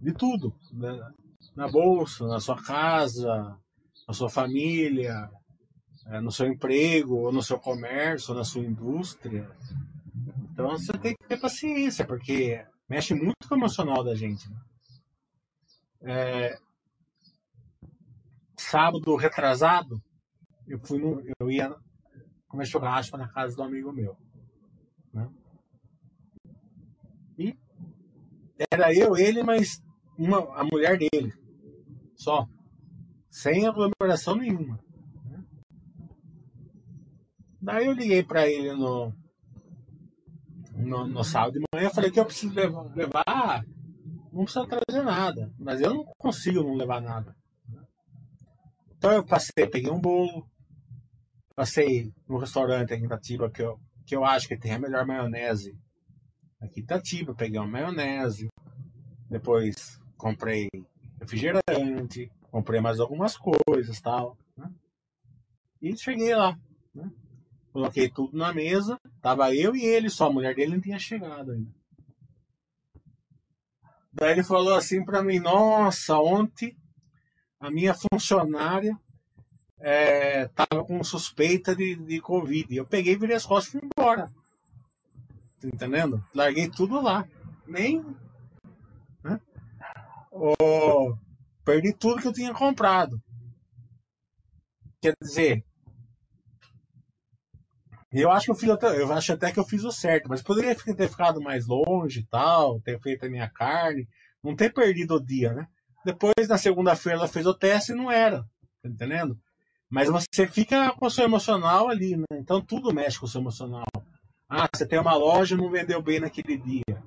De tudo. Né? Na bolsa, na sua casa, na sua família, é, no seu emprego, ou no seu comércio, ou na sua indústria. Então você tem que ter paciência, porque mexe muito com o emocional da gente. Né? É, sábado retrasado, eu fui no, eu ia comer churrasco na casa do amigo meu. Né? E era eu, ele, mas uma, a mulher dele. Só. Sem aglomeração nenhuma. Né? Daí eu liguei para ele no, no, no, sábado de manhã. Falei que eu preciso levar, levar. Não precisa trazer nada. Mas eu não consigo não levar nada. Então eu passei, peguei um bolo. Passei no restaurante em Itatiba que eu que eu acho que tem a melhor maionese aqui em Itatiba, peguei uma maionese, depois comprei refrigerante, comprei mais algumas coisas tal. Né? E cheguei lá. Né? Coloquei tudo na mesa, tava eu e ele só, a mulher dele não tinha chegado ainda. Daí ele falou assim para mim: Nossa, ontem a minha funcionária é, com suspeita de, de Covid. Eu peguei, virei as costas e fui embora. Tá entendendo? Larguei tudo lá. Nem. Né? Oh, perdi tudo que eu tinha comprado. Quer dizer, eu acho que eu fiz até, eu acho até que eu fiz o certo, mas poderia ter ficado mais longe e tal, ter feito a minha carne, não ter perdido o dia, né? Depois, na segunda-feira, ela fez o teste e não era, tá entendendo? Mas você fica com o seu emocional ali, né? Então tudo mexe com o seu emocional. Ah, você tem uma loja e não vendeu bem naquele dia.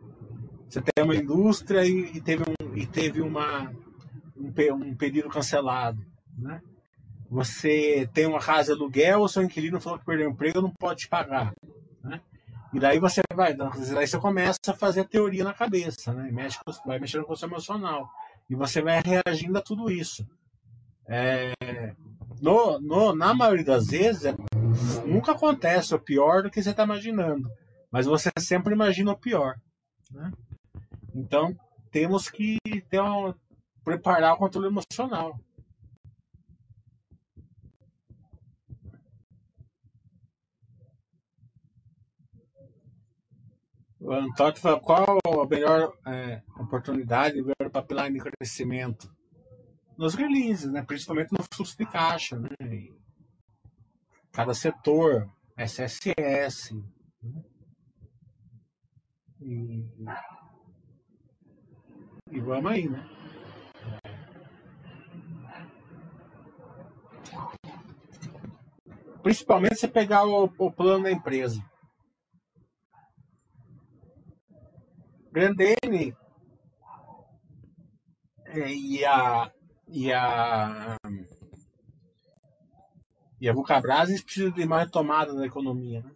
Você tem uma indústria e, e teve, um, e teve uma, um, um pedido cancelado, né? você tem uma casa de aluguel, o seu inquilino falou que perdeu o emprego, não pode te pagar. Né? E daí você vai, daí você começa a fazer a teoria na cabeça, né? Mexe, vai mexendo com o seu emocional. E você vai reagindo a tudo isso. É, no, no, na maioria das vezes, nunca acontece o pior do que você está imaginando. Mas você sempre imagina o pior. Né? Então, temos que ter uma, preparar o controle emocional. O Antônio fala qual a melhor é, oportunidade, o melhor pipeline de crescimento? Nos releases, né? principalmente no fluxo de caixa. Né? Cada setor, SSS. Né? E, e vamos aí, né? Principalmente se pegar o, o plano da empresa. Grandene é, e a e a e a Vulcabras precisam de mais tomada da economia, né?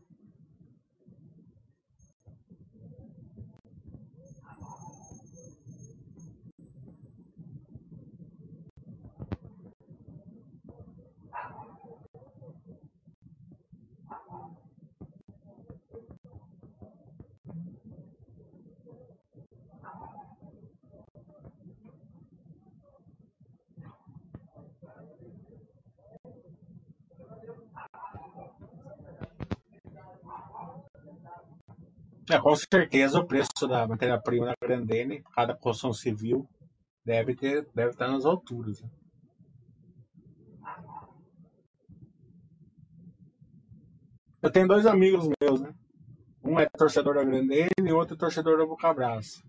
É, com certeza o preço da matéria-prima na Grandene, cada construção civil, deve, ter, deve estar nas alturas. Né? Eu tenho dois amigos meus, né? Um é torcedor da Grandene e outro é torcedor da Bucabras.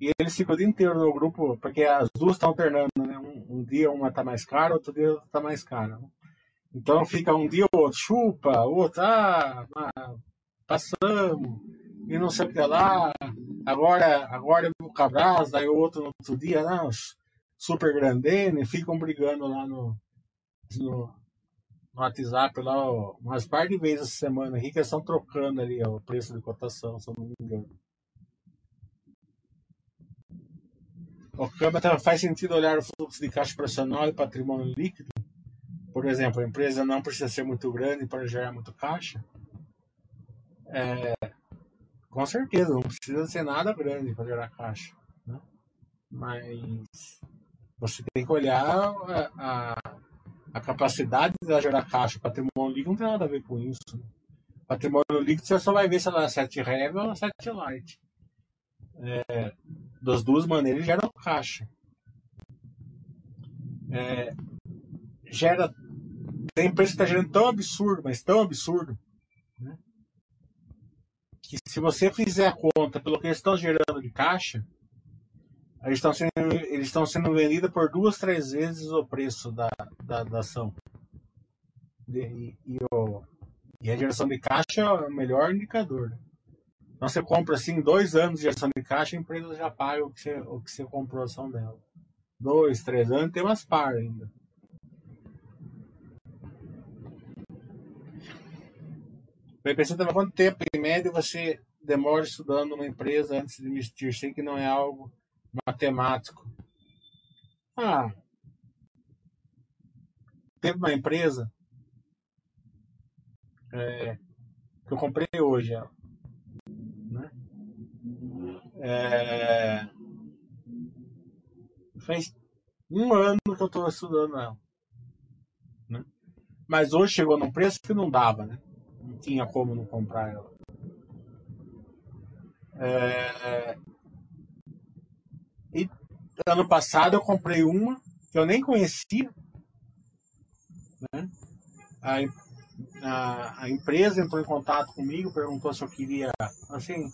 E eles ficam o dia inteiro no grupo, porque as duas estão alternando, né? Um, um, dia uma tá mais cara, outro dia tá mais cara. Né? Então fica um dia o outro chupa, o outro, ah, ah passamos e não sei o que lá. Agora, agora o Cabras, daí o outro no outro dia, né, super grandene, ficam brigando lá no, no, no WhatsApp lá, ó, umas par de vezes essa semana aqui que eles estão trocando ali ó, o preço de cotação, se eu não me engano. O câmbio faz sentido olhar o fluxo de caixa operacional e patrimônio líquido. Por exemplo, a empresa não precisa ser muito grande para gerar muito caixa. É, com certeza, não precisa ser nada grande para gerar caixa. Né? Mas você tem que olhar a, a, a capacidade de gerar caixa. O patrimônio líquido não tem nada a ver com isso. Né? Patrimônio líquido você só vai ver se ela é 7 heavy ou 7 light. É, das duas maneiras gera caixa. É, gera. Tem preço que está gerando tão absurdo, mas tão absurdo? Que se você fizer a conta pelo que eles estão gerando de caixa, eles estão sendo, eles estão sendo vendidos por duas, três vezes o preço da, da, da ação. E, e, o, e, a geração de caixa é o melhor indicador. Então você compra assim, dois anos de geração de caixa, a empresa já paga o que você, o que você comprou a ação dela. Dois, três anos, tem umas par ainda. Estava quanto tempo, em média, você demora estudando uma empresa antes de investir? Sei que não é algo matemático. Ah, teve uma empresa é, que eu comprei hoje. Né? É, faz um ano que eu estou estudando ela. Né? Mas hoje chegou num preço que não dava, né? Não tinha como não comprar ela. É, e ano passado eu comprei uma que eu nem conhecia. Né? A, a, a, empresa entrou em contato comigo, perguntou se eu queria. Assim,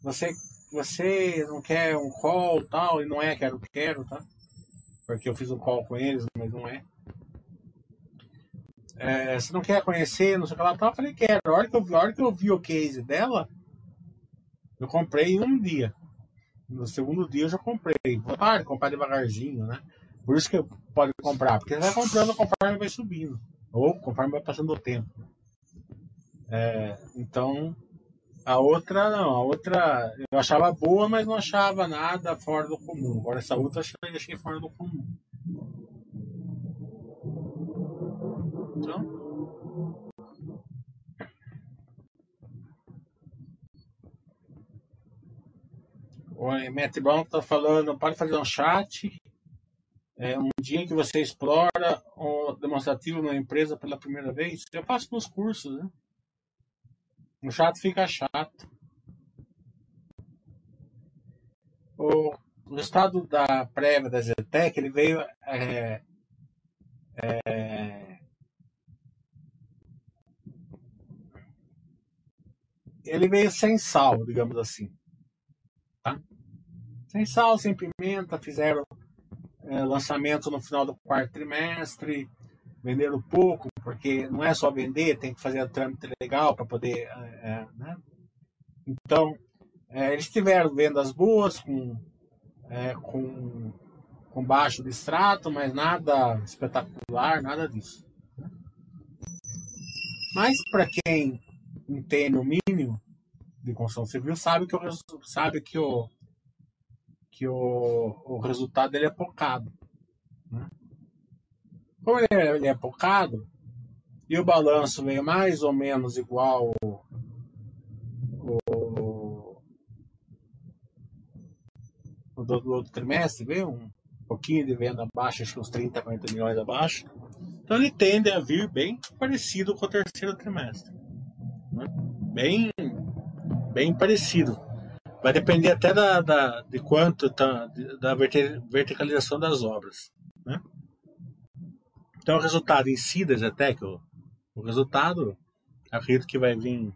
você, você não quer um call tal? E não é, quero, quero, tá? Porque eu fiz um call com eles, mas não é. É você não quer conhecer, não sei o que lá? Eu falei, quero. A hora que eu, a hora que eu vi o case dela, eu comprei em um dia. No segundo dia eu já comprei. Para comprar devagarzinho, né? Por isso que pode comprar, porque vai comprando conforme vai subindo. Ou conforme vai passando o tempo. É, então, a outra não, a outra eu achava boa, mas não achava nada fora do comum. Agora essa outra eu achei fora do comum. Então, O Matt Brown está falando, pode fazer um chat. É um dia que você explora o demonstrativo na empresa pela primeira vez. Eu faço nos cursos, né? O chato fica chato. O resultado da prévia da Zetec, ele veio é, é, ele veio sem sal, digamos assim. Tá? Sem sal, sem pimenta, fizeram é, lançamento no final do quarto trimestre, venderam pouco, porque não é só vender, tem que fazer a trâmite legal para poder. É, é, né? Então, é, eles tiveram vendas boas, com, é, com, com baixo de extrato, mas nada espetacular, nada disso. Né? Mas para quem entende o mínimo de construção civil, sabe que o, sabe que o, que o, o resultado dele é pocado. Né? Como ele é, ele é pocado, e o balanço veio mais ou menos igual o, do, do, outro trimestre, veio um pouquinho de venda abaixo, acho que uns 30, 40 milhões abaixo. Então ele tende a vir bem parecido com o terceiro trimestre. Bem, bem parecido. Vai depender até da, da de quanto tá, da verticalização das obras. Né? Então, o resultado em si da Zetec, o, o resultado, acredito que vai vir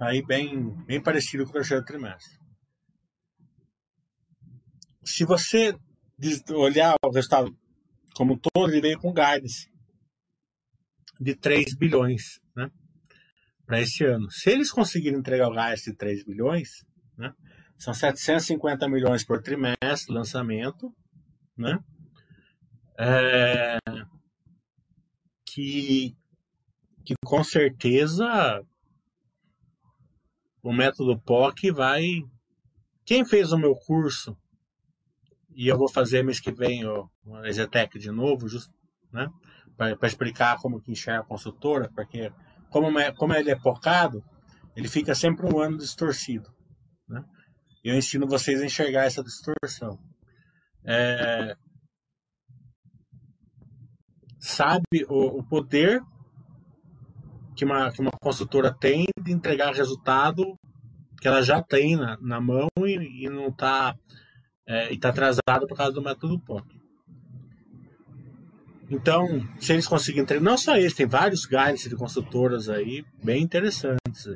aí bem, bem parecido com o terceiro trimestre. Se você olhar o resultado como um todo, ele veio com guidance de 3 bilhões. Para esse ano. Se eles conseguirem entregar o gás de 3 bilhões, né, são 750 milhões por trimestre, lançamento, né, é, que, que com certeza o método POC vai. Quem fez o meu curso, e eu vou fazer mês que vem o, o Exetec de novo, né, para explicar como que enxerga a consultora, porque como, é, como ele é focado, ele fica sempre um ano distorcido. Né? Eu ensino vocês a enxergar essa distorção. É, sabe o, o, poder que uma, que uma consultora tem de entregar resultado que ela já tem na, na mão e, e não está é, e está atrasado por causa do método POC. Então, se eles conseguirem entregar, não só eles, tem vários guides de consultoras aí, bem interessantes.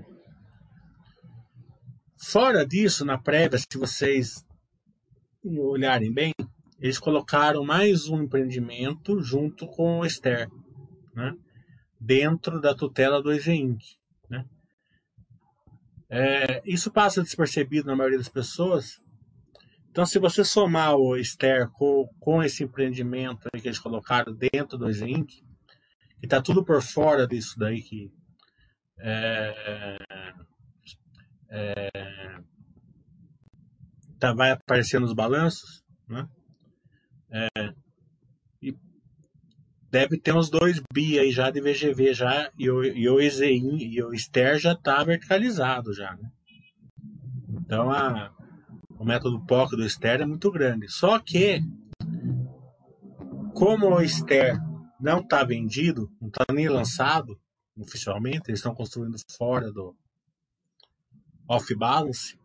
Fora disso, na prévia, se vocês olharem bem, eles colocaram mais um empreendimento junto com o Esther, né? dentro da tutela do EZINC. Né? É, isso passa despercebido na maioria das pessoas, então, se você somar o Ster com, esse empreendimento que eles colocaram dentro do Zinc, que está tudo por fora disso daí que, é, é, tá, vai aparecer nos balanços, né? É, e deve ter uns 2 bi aí já de VGV já, e o, e o e o Ster já tá verticalizado já, né? Então a, o método POC do Ster é muito grande. Só que, como o Ster não está vendido, não está nem lançado oficialmente, eles estão construindo fora do off-balance,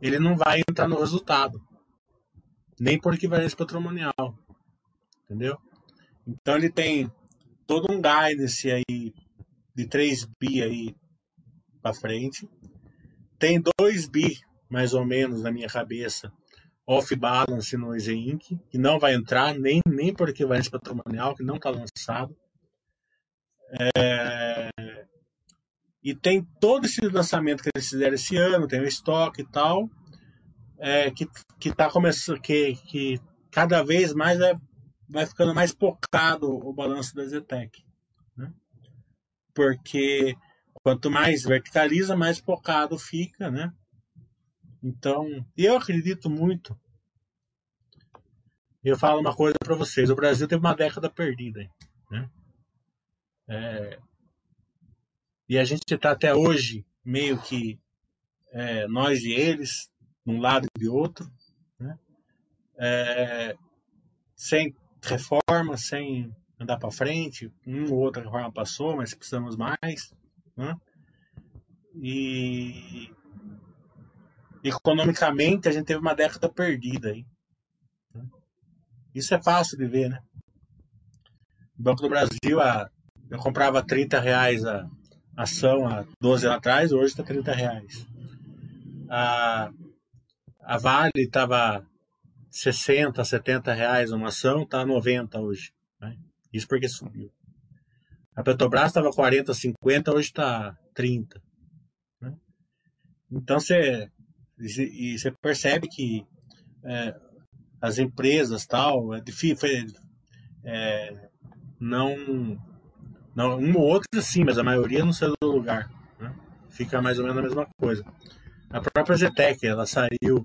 ele não vai entrar no resultado. Nem por equivalência patrimonial. Entendeu? Então ele tem todo um guidance aí de 3 bi aí para frente. Tem 2 bi, mais ou menos, na minha cabeça, off-balance no Easy Inc., que não vai entrar nem, nem por equivalência patrimonial, que não está lançado. É... E tem todo esse lançamento que eles fizeram esse ano, tem o estoque e tal, é, que, que tá começando, que, que cada vez mais vai, vai ficando mais pocado o balanço da Zetec. Né? Porque quanto mais verticaliza, mais pocado fica, né? Então, eu acredito muito. Eu falo uma coisa para vocês: o Brasil teve uma década perdida, né? É, e a gente está até hoje meio que é, nós e eles, um lado e de outro, né? é, sem reforma, sem andar para frente. Uma ou outra reforma passou, mas precisamos mais. Né? E economicamente a gente teve uma década perdida aí. Né? Isso é fácil de ver, né? O Banco do Brasil, a, eu comprava 30 reais a, ação há 12 anos atrás, hoje está 30 reais. A, a Vale estava 60, 70 reais uma ação, está 90 hoje. Né? Isso porque subiu. A Petrobras estava 40, 50, hoje está 30. Né? Então você você percebe que é, as empresas tal é difícil é, não não, um ou outro sim, mas a maioria não saiu do lugar. Né? Fica mais ou menos a mesma coisa. A própria Zetec, ela saiu,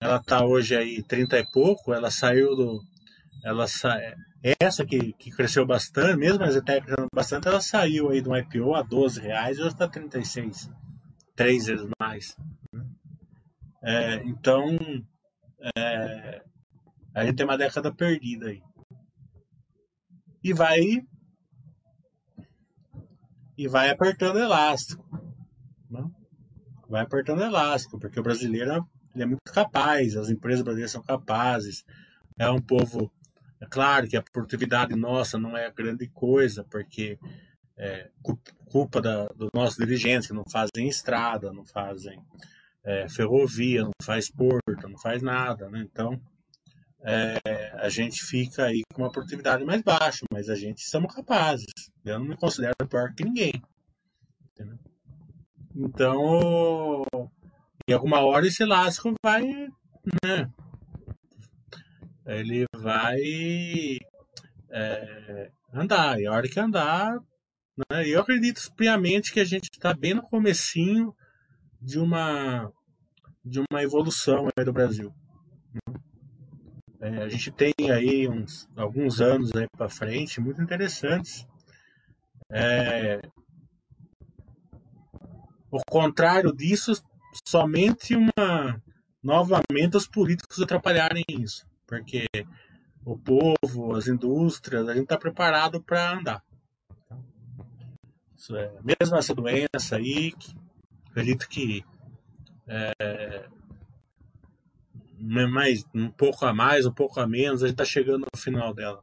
ela está hoje aí 30 e pouco, ela saiu do. Ela sa... Essa que, que cresceu bastante, mesmo a Zetec crescendo bastante, ela saiu aí do IPO a 12 reais hoje está 36. Três vezes mais. Né? É, então, é, a gente tem uma década perdida aí. E vai e vai apertando elástico. Né? Vai apertando elástico, porque o brasileiro é muito capaz, as empresas brasileiras são capazes. É um povo. É claro que a produtividade nossa não é grande coisa, porque é culpa da, dos nossos dirigentes que não fazem estrada, não fazem é, ferrovia, não faz porto, não faz nada. Né? Então, é, a gente fica aí com uma produtividade mais baixa, mas a gente somos capazes. Eu não me considero pior que ninguém. Entendeu? Então, em alguma hora esse elástico vai, né? Ele vai é, andar. E a hora que andar, né? eu acredito piamente que a gente está bem no comecinho de uma de uma evolução do Brasil. É, a gente tem aí uns, alguns anos aí para frente muito interessantes. É, o contrário disso, somente uma novamente os políticos atrapalharem isso, porque o povo, as indústrias, a gente está preparado para andar. É, mesmo essa doença aí, acredito que é, mais, um pouco a mais, um pouco a menos, a gente está chegando no final dela.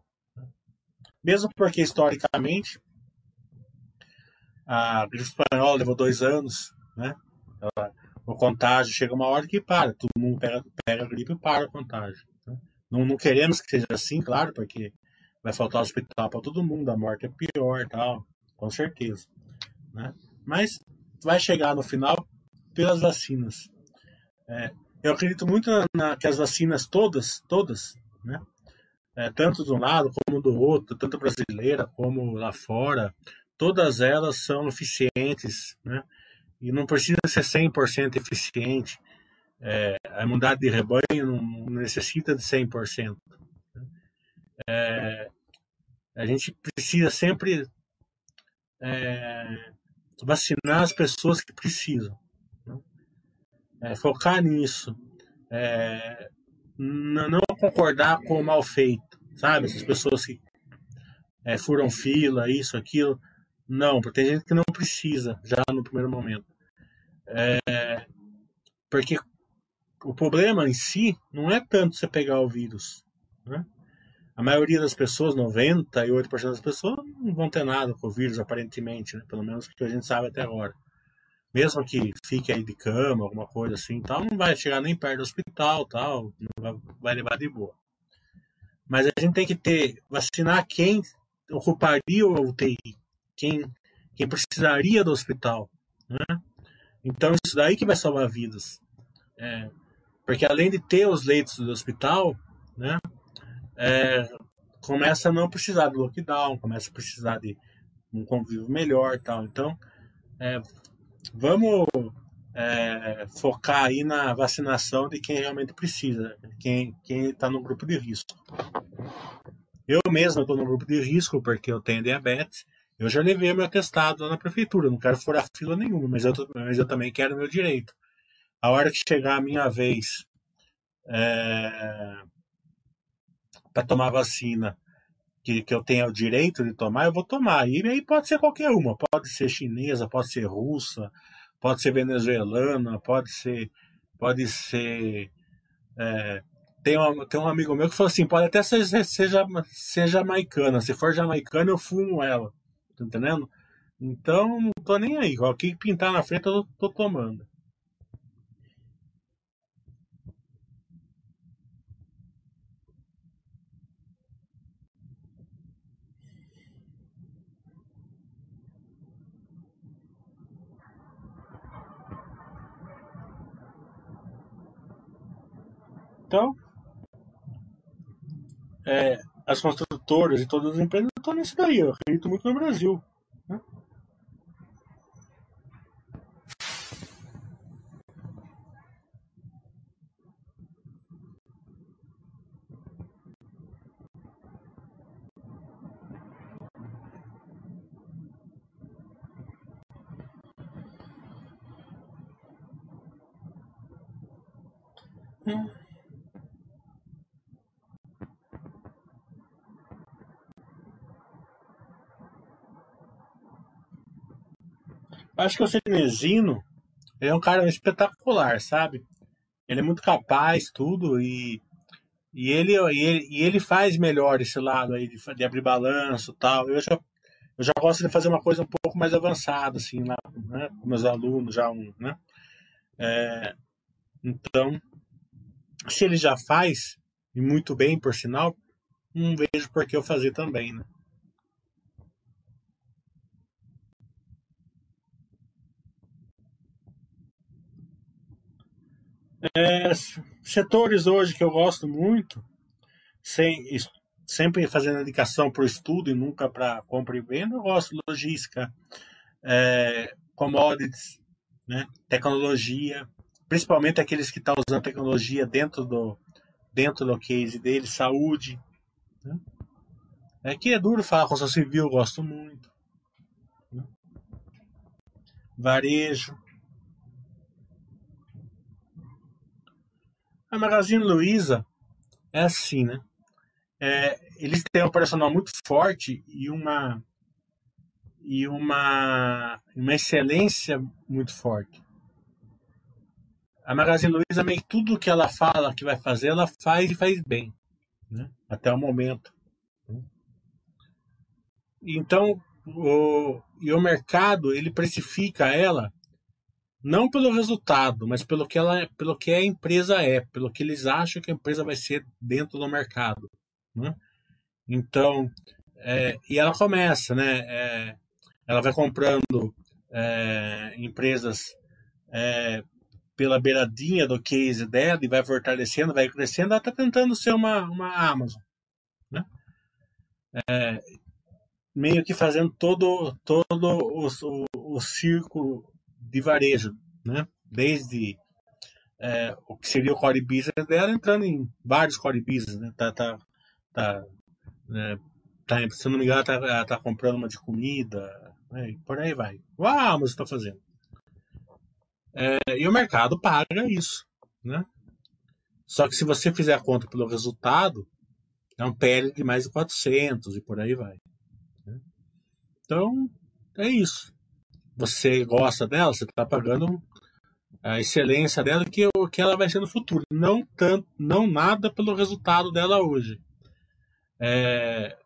Mesmo porque, historicamente, a gripe espanhola levou dois anos, né? O contágio chega uma hora que para, todo mundo pega, pega a gripe e para o contágio. Não, não queremos que seja assim, claro, porque vai faltar hospital para todo mundo, a morte é pior tal, com certeza. Né? Mas vai chegar no final pelas vacinas. É, eu acredito muito na, que as vacinas todas, todas, né? É, tanto de um lado como do outro, tanto brasileira como lá fora, todas elas são eficientes, né? e não precisa ser 100% eficiente. É, a imunidade de rebanho não necessita de 100%. É, a gente precisa sempre é, vacinar as pessoas que precisam. Né? É, focar nisso. É, não concordar com o mal feito, sabe? Essas pessoas que é, furam fila, isso, aquilo. Não, porque tem gente que não precisa já no primeiro momento. É, porque o problema em si não é tanto você pegar o vírus. Né? A maioria das pessoas, 98% das pessoas, não vão ter nada com o vírus, aparentemente, né? pelo menos que a gente sabe até agora. Mesmo que fique aí de cama, alguma coisa assim, tal, não vai chegar nem perto do hospital, tal, vai levar de boa. Mas a gente tem que ter, vacinar quem ocuparia o UTI, quem, quem precisaria do hospital. Né? Então, isso daí que vai salvar vidas. É, porque além de ter os leitos do hospital, né, é, começa a não precisar do lockdown, começa a precisar de um convívio melhor tal. Então, é, vamos é, focar aí na vacinação de quem realmente precisa, quem está no grupo de risco. Eu mesmo estou no grupo de risco porque eu tenho diabetes. Eu já levei meu atestado lá na prefeitura, não quero furar fila nenhuma, mas eu, mas eu também quero meu direito. A hora que chegar a minha vez é, para tomar vacina, que, que eu tenha o direito de tomar, eu vou tomar. E aí pode ser qualquer uma, pode ser chinesa, pode ser russa, pode ser venezuelana, pode ser, pode ser é, tem, um, tem um amigo meu que falou assim: pode até ser, seja, ser jamaicana. Se for jamaicana, eu fumo ela. Tá entendendo? Então, não tô nem aí. O que pintar na frente, eu tô, tô tomando. Então, é, as construtoras e todas as empresas estão nisso daí. Eu acredito muito no Brasil. Acho que o Cenezino é um cara espetacular, sabe? Ele é muito capaz, tudo, e, e, ele, e, ele, e ele faz melhor esse lado aí de, de abrir balanço tal. Eu já, eu já gosto de fazer uma coisa um pouco mais avançada, assim, lá, né? com meus alunos, já um, né? É, então, se ele já faz, e muito bem, por sinal, não vejo por que eu fazer também, né? É, setores hoje que eu gosto muito, sem, sempre fazendo indicação para o estudo e nunca para compra e venda, eu gosto de logística, é, commodities, né, tecnologia, principalmente aqueles que estão tá usando tecnologia dentro do, dentro do case dele, saúde. Né? É que é duro falar construção civil, eu gosto muito. Né? Varejo. A Magazine Luiza é assim, né? É, eles têm um operacional muito forte e uma e uma, uma excelência muito forte. A Magazine Luiza, meio tudo que ela fala que vai fazer, ela faz e faz bem, né? até o momento. Então, o, e o mercado, ele precifica ela não pelo resultado, mas pelo que ela, pelo que a empresa é, pelo que eles acham que a empresa vai ser dentro do mercado, né? Então, é, e ela começa, né? É, ela vai comprando é, empresas é, pela beiradinha do case dela e vai fortalecendo, vai crescendo. Ela está tentando ser uma, uma Amazon, né? É, meio que fazendo todo todo o, o, o círculo de varejo, né? Desde é, o que seria o core business dela entrando em vários core business, né? Tá, tá, tá, né? tá se não me engano, tá, ela tá comprando uma de comida, né? por aí vai. Uau, mas está fazendo. É, e o mercado paga isso, né? Só que se você fizer a conta pelo resultado, é um PL de mais de 400 e por aí vai. Né? Então, é isso. Você gosta dela, você está pagando a excelência dela que o que ela vai ser no futuro, não tanto, não nada pelo resultado dela hoje. É,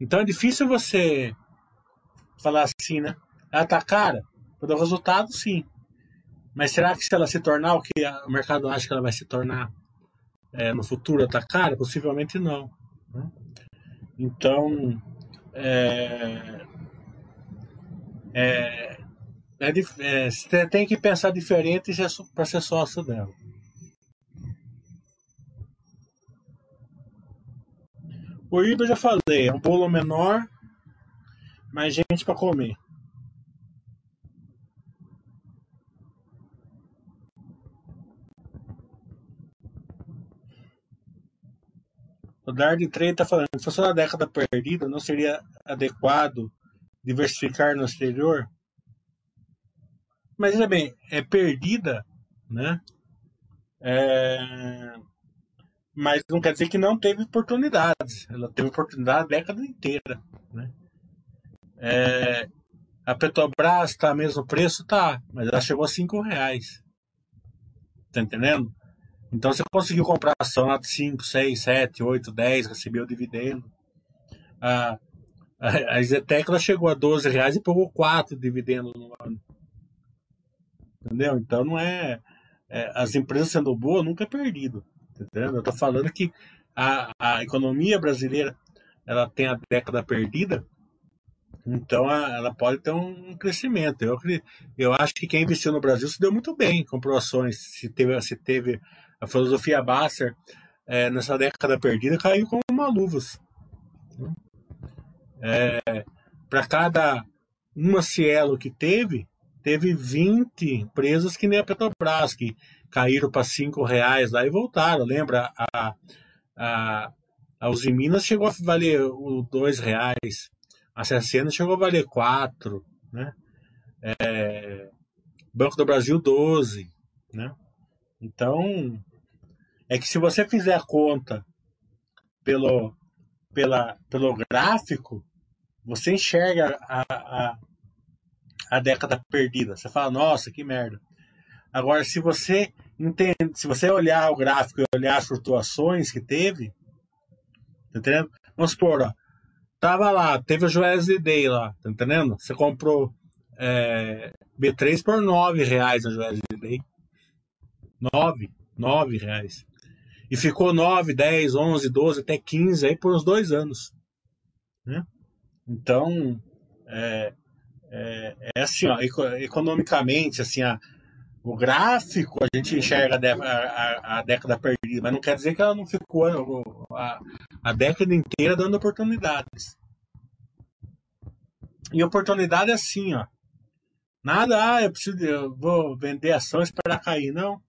então é difícil você falar assim, né? Ela tá cara, pelo resultado sim. Mas será que se ela se tornar o que o mercado acha que ela vai se tornar é, no futuro, tá cara? Possivelmente não. Né? Então, é, é, é, é, você tem que pensar diferente para ser sócio dela. O Iba eu já falei, é um bolo menor, mais gente para comer. O Dardo Trey está falando, se fosse uma década perdida, não seria adequado diversificar no exterior? Mas veja bem, é perdida, né? É... Mas não quer dizer que não teve oportunidades. Ela teve oportunidade a década inteira, né? É... A Petrobras está a mesmo preço? Tá, mas ela chegou a 5 reais. Tá entendendo? Então você conseguiu comprar ação de 5, 6, 7, 8, 10, recebeu dividendo. A, a, a Zetec ela chegou a 12 reais e pagou 4 dividendos no ano. Entendeu? Então não é, é. as empresas sendo boas nunca é perdido. Entendeu? Eu estou falando que a, a economia brasileira ela tem a década perdida, então ela pode ter um crescimento. Eu, eu acho que quem investiu no Brasil se deu muito bem, comprou ações, se teve, se teve a filosofia Basser é, nessa década perdida caiu como uma luvas. É, Para cada uma Cielo que teve, teve 20 empresas que nem a Petrobras, que caíram para 5 reais lá e voltaram. Lembra? A, a, a Usiminas chegou a valer o 2 reais, a Cecena chegou a valer 4, né? É, Banco do Brasil 12, né? Então, é que se você fizer a conta pelo, pela, pelo gráfico, você enxerga a, a, a década perdida. Você fala, nossa, que merda. Agora, se você entende, se você olhar o gráfico e olhar as flutuações que teve, tá entendendo? Vamos supor, ó, tava lá, teve o Joesley Day lá, tá entendendo? Você comprou é, B3 por 9 reais no Joesley Day. 9, 9 reais. E ficou 9, 10, 11, 12, até 15 aí por uns dois anos. Né? Então, é, é, é assim, ó, economicamente, assim, a, o gráfico a gente enxerga a, a, a, década perdida, mas não quer dizer que ela não ficou a, a década inteira dando oportunidades. E oportunidade é assim, ó. Nada, ah, eu preciso, eu vou vender ações para cair, não.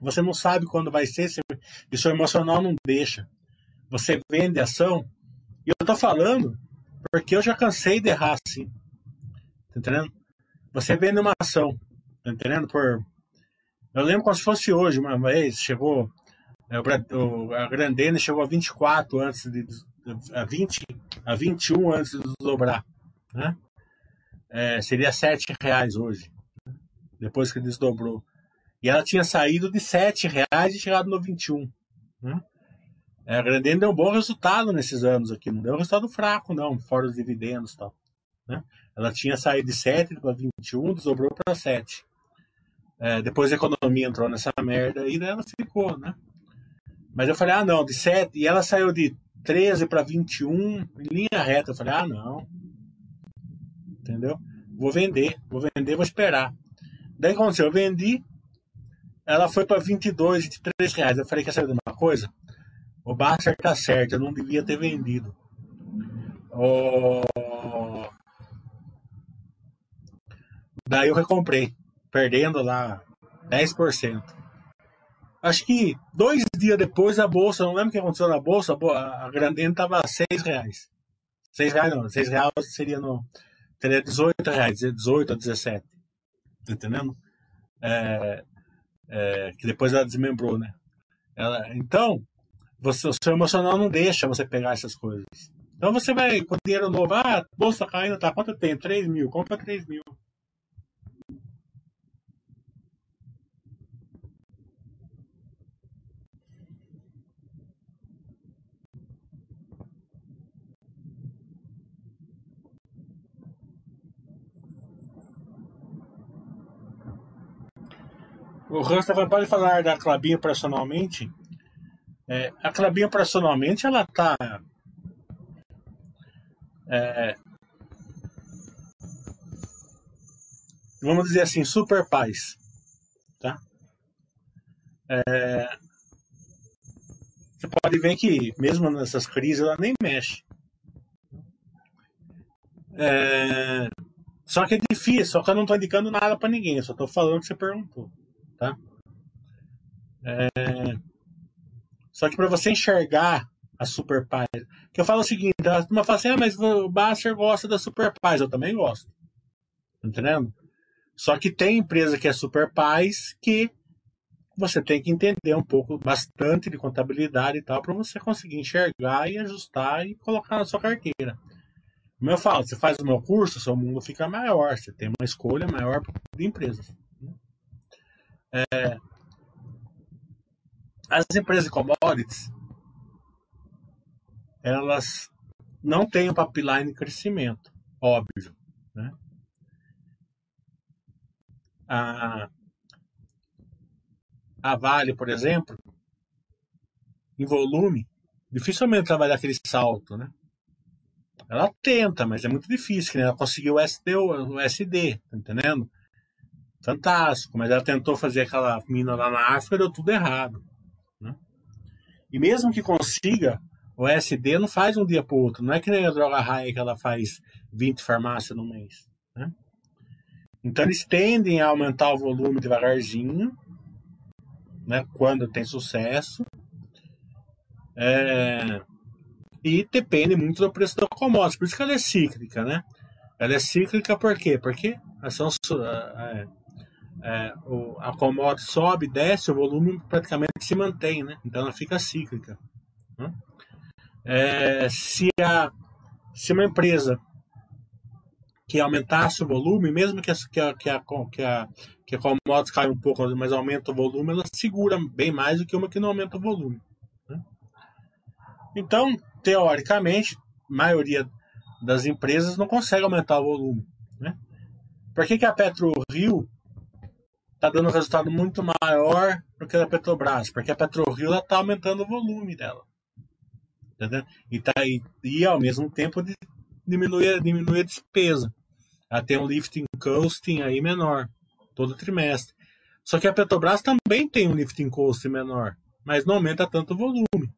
Você não sabe quando vai ser, seu emocional não deixa. Você vende ação, e eu tô falando porque eu já cansei de errar assim. Tá entendendo? Você vende uma ação, tá entendendo? Por... Eu lembro como se fosse hoje, uma vez, chegou. É, a Grandene chegou a 24 antes de. a 20, a 21 antes de desdobrar. Né? É, seria 7 reais hoje. Depois que desdobrou. E ela tinha saído de 7 reais e chegado no 21. Né? É, a Grandene deu um bom resultado nesses anos aqui. Não deu um resultado fraco, não, fora os dividendos e tal. Né? Ela tinha saído de 7 para 21, desdobrou para 7. É, depois a economia entrou nessa merda e ela ficou, né? Mas eu falei, ah, não, de 7. E ela saiu de 13 para 21 em linha reta. Eu falei, ah, não. Entendeu? Vou vender, vou vender, vou esperar. Daí aconteceu, eu vendi, ela foi para 22, 23 reais. Eu falei, quer saber de uma coisa? O Basser tá certo, eu não devia ter vendido. O Daí eu recomprei, perdendo lá 10%. Acho que dois dias depois a bolsa, não lembro o que aconteceu na bolsa, a Grandene estava a 6 reais. 6 reais não, 6 reais seria no. Teria 18 reais, 18 a 17. Tá entendendo? É, é, que depois ela desmembrou, né? Ela, então, você, o seu emocional não deixa você pegar essas coisas. Então você vai com dinheiro novo, ah, bolsa caindo, tá, quanto tem? 3 mil, compra 3 mil. O Rasta pode falar da Clabinha operacionalmente? É, a Clabinha operacionalmente ela tá é, vamos dizer assim, super paz, tá? É, você pode ver que mesmo nessas crises ela nem mexe. É, só que é difícil, só que eu não estou indicando nada para ninguém, só estou falando que você perguntou tá? É... Só que para você enxergar a Super Paz, que eu falo o seguinte, a turma fala assim, ah, mas o Basser gosta da Super Paz, eu também gosto, tá entendendo? Só que tem empresa que é Super Paz que você tem que entender um pouco, bastante de contabilidade e tal, para você conseguir enxergar e ajustar e colocar na sua carteira. Como eu falo, você faz o meu curso, seu mundo fica maior, você tem uma escolha maior de empresas. É, as empresas de commodities, elas não têm o pipeline de crescimento, óbvio. Né? A, a Vale, por exemplo, em volume, dificilmente ela vai dar aquele salto, né? Ela tenta, mas é muito difícil, né? Ela conseguiu o SD, o SD, tá entendendo? fantástico, mas ela tentou fazer aquela mina lá na África deu tudo errado. E mesmo que consiga, o SD não faz um dia para outro. Não é que nem a droga raia que ela faz 20 farmácias no mês. Né? Então eles tendem a aumentar o volume devagarzinho, né, quando tem sucesso. É, e depende muito do preço da commodity. Por isso que ela é cíclica, né? Ela é cíclica por quê? Porque são, é, é, o, a commodity sobe, desce, o volume praticamente se mantém, né? Então ela fica cíclica. Né? É, se, a, se uma empresa que aumentasse o volume, mesmo que a, que a, que a, que a, que a commodity caia um pouco, mas aumenta o volume, ela segura bem mais do que uma que não aumenta o volume. Né? Então, teoricamente, a maioria das empresas não consegue aumentar o volume. Né? Por que, que a PetroRio está dando um resultado muito maior do que a Petrobras, porque a PetroRio está aumentando o volume dela. Entendeu? E, tá, e, e ao mesmo tempo diminui, diminui a despesa. Ela tem um lifting costing aí menor, todo trimestre. Só que a Petrobras também tem um lifting cost menor, mas não aumenta tanto o volume.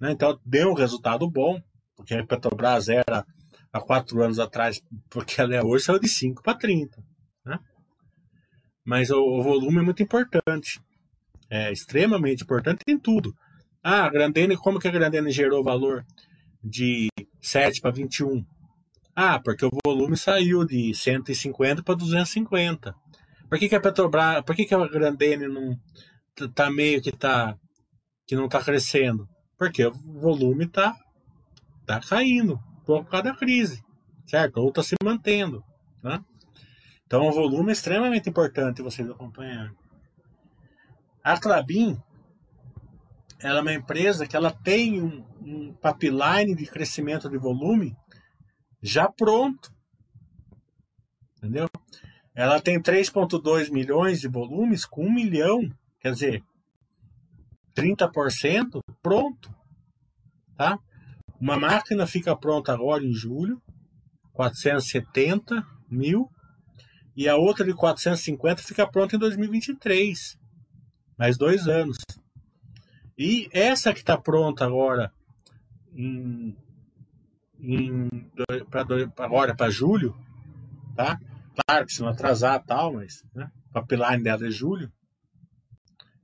Né? Então deu um resultado bom, porque a Petrobras era há quatro anos atrás, porque ela é hoje, saiu de 5 para 30. Mas o, o volume é muito importante. É extremamente importante em tudo. Ah, a Grandene, como que a Grandene gerou valor de 7 para 21? Ah, porque o volume saiu de 150 para 250. Por que, que a Petrobras, por que, que a Grandene não tá meio que tá que não está crescendo? Porque o volume tá tá caindo por causa da crise, certo? Ou está se mantendo, né? Então, o volume é extremamente importante vocês acompanharem. A Clabin, ela é uma empresa que ela tem um, um pipeline de crescimento de volume já pronto. Entendeu? Ela tem 3,2 milhões de volumes com 1 milhão, quer dizer, 30% pronto. Tá? Uma máquina fica pronta agora em julho, 470 mil e a outra de 450 fica pronta em 2023. Mais dois anos. E essa que está pronta agora, em, em, pra, agora para julho, tá? Claro que se não atrasar tal, mas né, a dela é julho.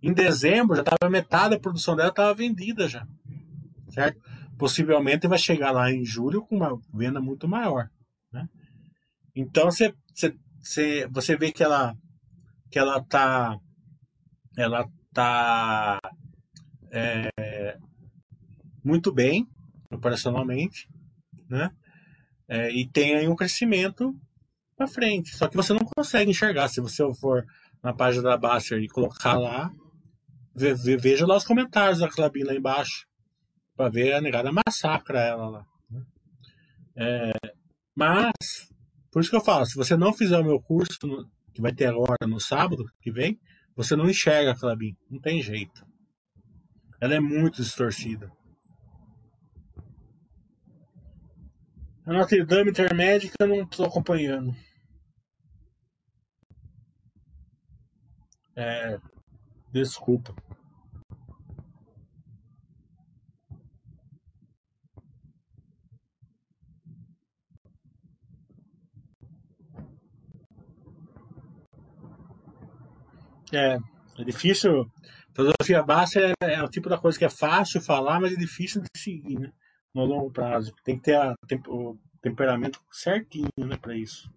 Em dezembro já estava metade da produção dela estava vendida já, certo? Possivelmente vai chegar lá em julho com uma venda muito maior, né? Então você, você, você vê que ela que ela tá ela tá é, muito bem operacionalmente, né? É, e tem aí um crescimento para frente. Só que você não consegue enxergar se você for na página da Baster e colocar lá Ve, ve, veja lá os comentários da Clabin lá embaixo. Pra ver a negada massacra ela lá. Né? É, mas, por isso que eu falo, se você não fizer o meu curso, que vai ter agora no sábado que vem, você não enxerga a Clabin. Não tem jeito. Ela é muito distorcida. A Notre Dame Intermédica eu não estou acompanhando. É, desculpa. É, é difícil. Filosofia básica é, é, o tipo da coisa que é fácil falar, mas é difícil de seguir, né? No longo prazo. Tem que ter a, o temperamento certinho, né, para isso.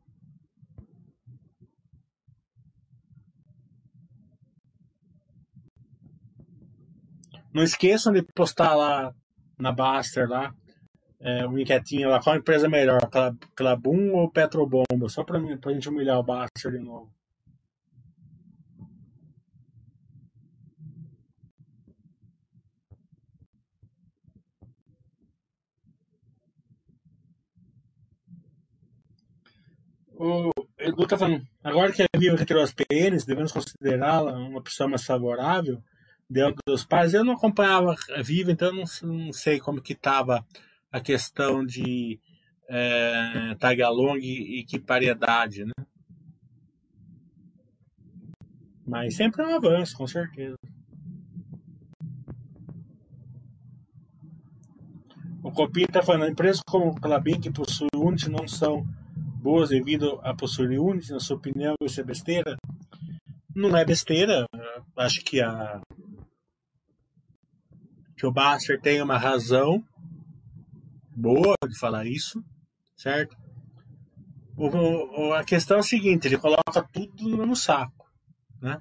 Não esqueçam de postar lá na Baster lá é, uma enquetinha lá, qual empresa é melhor, Clabum ou Petrobomba, só para a gente humilhar o Baster de novo. O Edu está falando, agora que a Viva retirou as PNs, devemos considerá-la uma pessoa mais favorável dentro dos pais. Eu não acompanhava a Viva, então não, não sei como que estava a questão de é, tag along e equipariedade, né? Mas sempre é um avanço, com certeza. O Copinho está falando, empresas como a Clabin que possui Unity não são boas devido a possuir Unity, na sua opinião, isso é besteira? Não é besteira. Acho que a que o Baster tem uma razão boa de falar isso, certo? O, a questão é a seguinte, ele coloca tudo no mesmo saco, né?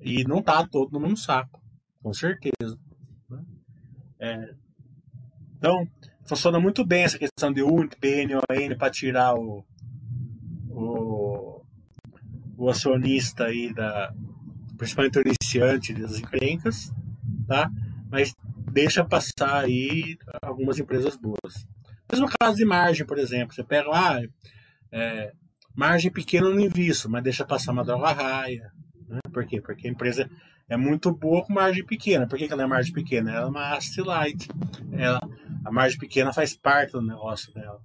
E não tá todo no mesmo saco, com certeza. Né? É, então, funciona muito bem essa questão de UNT, PN, ON para tirar o, o, o acionista aí da principalmente o iniciante das encrencas, tá? Mas deixa passar aí algumas empresas boas. Mesmo caso de margem, por exemplo, você pega lá, é, margem pequena não invisto, mas deixa passar uma droga raia. Né? Por quê? Porque a empresa é muito boa com margem pequena. Por que, que ela é margem pequena? Ela é uma asset light. Ela, a margem pequena faz parte do negócio dela.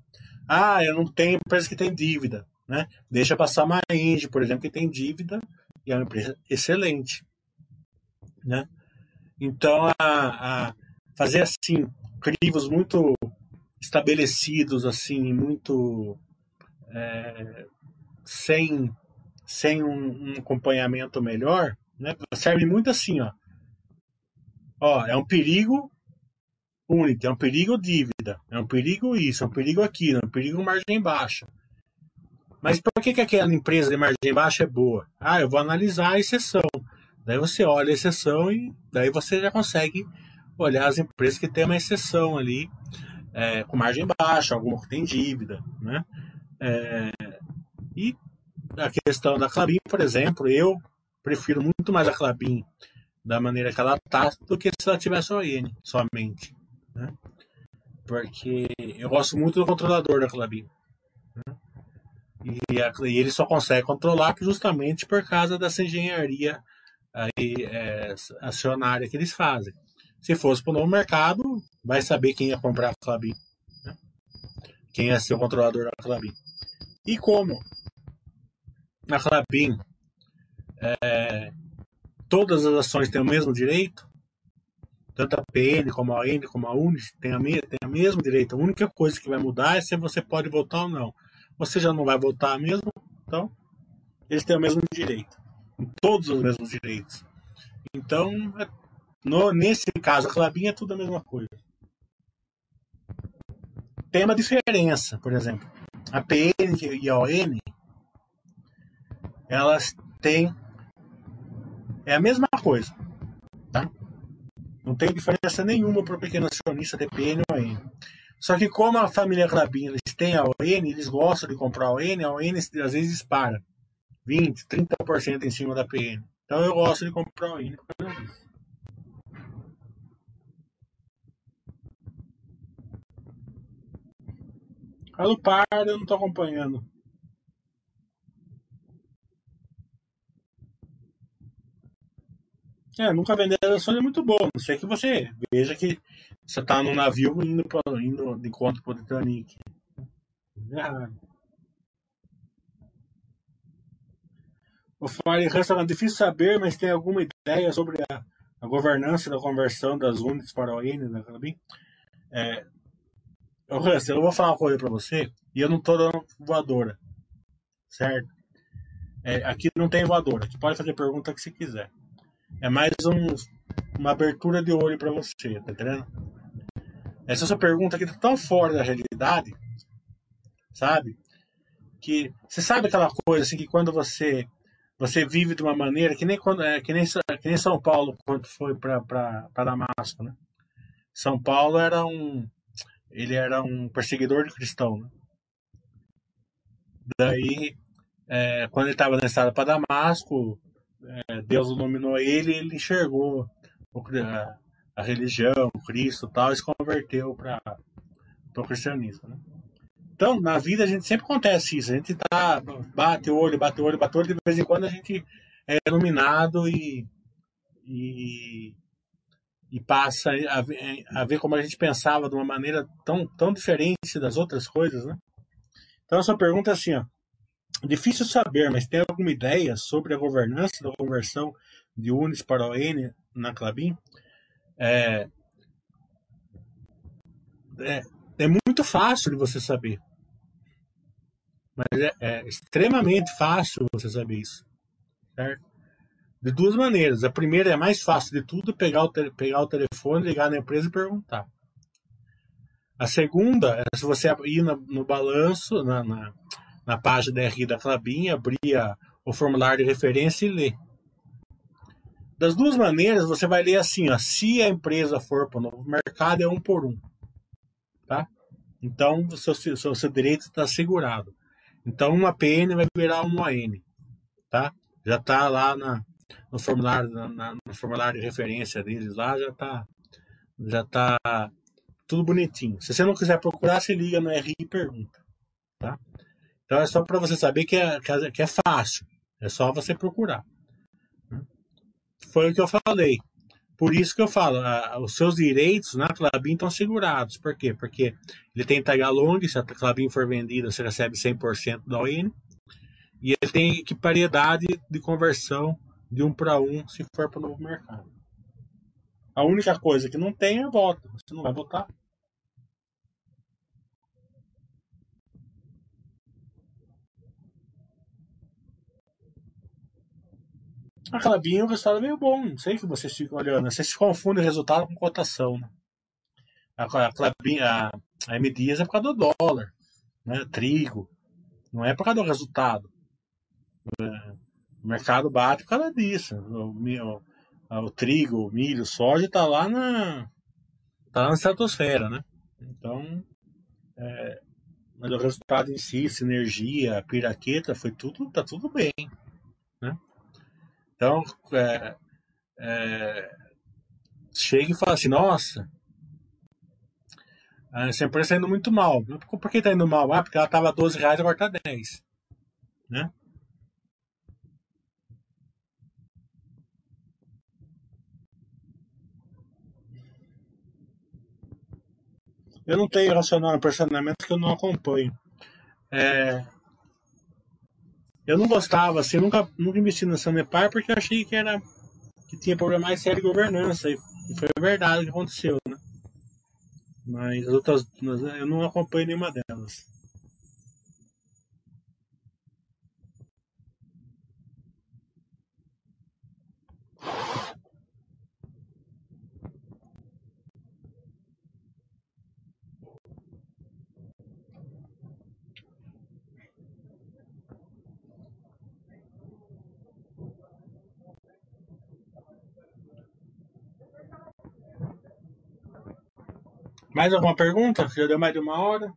Ah, eu não tenho empresa que tem dívida. Né? Deixa passar uma Engie, por exemplo, que tem dívida e é uma empresa excelente. Né? Então, a, a fazer assim, crivos muito estabelecidos, assim, muito é, sem, sem um, um acompanhamento melhor, né? Serve muito assim, ó. Ó, é um perigo é um perigo dívida, é um perigo isso, é um perigo aquilo, é um perigo margem baixa. Mas por que, que aquela empresa de margem baixa é boa? Ah, eu vou analisar a exceção. Daí você olha a exceção e daí você já consegue olhar as empresas que têm uma exceção ali, é, com margem baixa, alguma que tem dívida, né? É, e a questão da Clabin, por exemplo, eu prefiro muito mais a Clabin da maneira que ela está do que se ela tivesse ON somente. Né? Porque eu gosto muito do controlador da Clabin. Né? E, a, e, ele só consegue controlar justamente por causa dessa engenharia aí, é, acionária que eles fazem. Se fosse para o novo mercado, vai saber quem ia comprar a Clabin. Né? Quem ia ser o controlador da Clabin. E como na Clabin é, todas as ações têm o mesmo direito, tanto a PN como a N como a UNIS tem, a tem o mesmo direito. A única coisa que vai mudar é se você pode votar ou não. Você já não vai votar mesmo, Então, eles têm o mesmo direito. Todos os mesmos direitos. Então, é, no, nesse caso, a Clabin é tudo a mesma coisa. Tem uma diferença, por exemplo. A PN e a ON, elas têm. É a mesma coisa. Não tem diferença nenhuma para o pequeno acionista ter PN ou ON. Só que como a família Clabin eles têm a ON, eles gostam de comprar a ON, a ON às vezes dispara 20, 30% em cima da PN. Então eu gosto de comprar a ON por causa Pardo, eu não estou acompanhando. É, nunca vender ações é muito bom. Não sei que você veja que você está num navio indo, pra, indo de encontro para o Titanic. É errado. O Fire é difícil saber, mas tem alguma ideia sobre a, a governança da conversão das unidades para o N da Calabim? É, eu vou falar uma coisa para você e eu não tô dando voadora, certo? É, aqui não tem voadora, aqui pode fazer pergunta que você quiser. É mais um, uma abertura de olho para você, tá entendendo? Essa sua pergunta aqui tá tão fora da realidade, sabe? Que você sabe aquela coisa assim que quando você você vive de uma maneira que nem quando é que nem, que nem São Paulo quando foi para Damasco, né? São Paulo era um ele era um perseguidor de cristão. Né? Daí, é, quando ele estava na estrada para Damasco, é, Deus iluminou ele ele enxergou a, a, religião, o Cristo tal, e se converteu para o cristianismo. Né? Então, na vida a gente sempre acontece isso. A gente tá, bate o olho, bate o olho, bate o olho, de vez em quando a gente é iluminado e, e e passa a ver, a ver, como a gente pensava de uma maneira tão, tão diferente das outras coisas, né? Então, essa pergunta é assim, ó. Difícil saber, mas tem alguma ideia sobre a governança da conversão de UNIS para o N na Clabin? É, é, é, muito fácil de você saber. Mas é, é extremamente fácil você saber isso. Certo? De duas maneiras. A primeira é mais fácil de tudo, pegar o, pegar o telefone, ligar na empresa e perguntar. A segunda é se você ir no, no balanço, na, na, na, página RI da Clabin, abrir a, o formulário de referência e ler. Das duas maneiras, você vai ler assim, ó, se a empresa for para o novo mercado, é um por um. Tá? Então, o seu, seu, seu direito está assegurado. Então, uma PN vai virar uma AN. Tá? Já está lá na, no formulário, na, no formulário de referência deles lá, já tá, já tá tudo bonitinho. Se você não quiser procurar, se liga no RI e pergunta. Tá? Então é só para você saber que é, que é fácil. É só você procurar. Foi o que eu falei. Por isso que eu falo, a, os seus direitos na Clabin estão segurados. Por quê? Porque ele tem tag long, se a Clabin for vendida, você recebe 100% da ON. E ele tem equipariedade de conversão de um para um se for para o novo mercado. A única coisa que não tem é voto. Você não vai votar. O resultado é meio bom. Não sei que vocês ficam olhando. Vocês confundem resultado com cotação. Né? A, Clabinha, a, a M Dias é por causa do dólar. Né? Trigo. Não é por causa do resultado. É, o mercado bate por causa disso. O, o, o trigo, o milho, o soja está lá na. tá na estratosfera, né? Então. É, mas o resultado em si, sinergia, piraqueta, foi tudo, tá tudo bem? Então, é, é, chega e fala assim, nossa, essa empresa está indo muito mal. Por que está indo mal? Ah, porque ela estava 12 reais, agora está 10. Né? Eu não tenho racional personalmente que eu não acompanho. É, eu não gostava, assim, nunca, nunca investi na Sanepar porque eu achei que era que tinha problema mais sério de governança. E, foi verdade o que aconteceu, né? Mas as outras, eu não acompanho nenhuma delas. Mais alguma pergunta? Já deu mais de uma hora?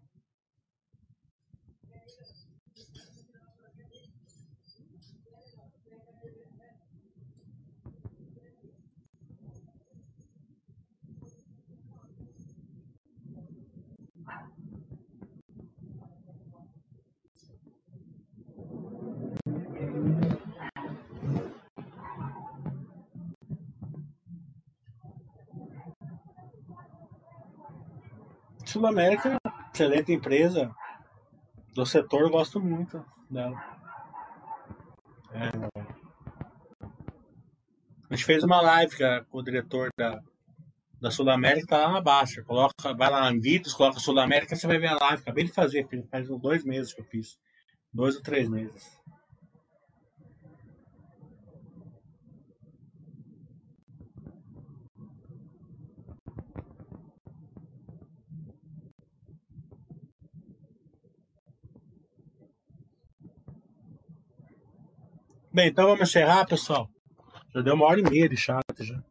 Sul América, excelente empresa do setor, gosto muito dela. É, a gente fez uma live com o diretor da, da Sul América, tá lá na Baixa. Coloca, vai lá em vídeos, coloca Sul América, você vai ver a live. Acabei de fazer, faz uns dois meses que eu fiz. Dois ou três meses. Bem, então vamos encerrar, pessoal. Já deu uma hora e meia de chat já.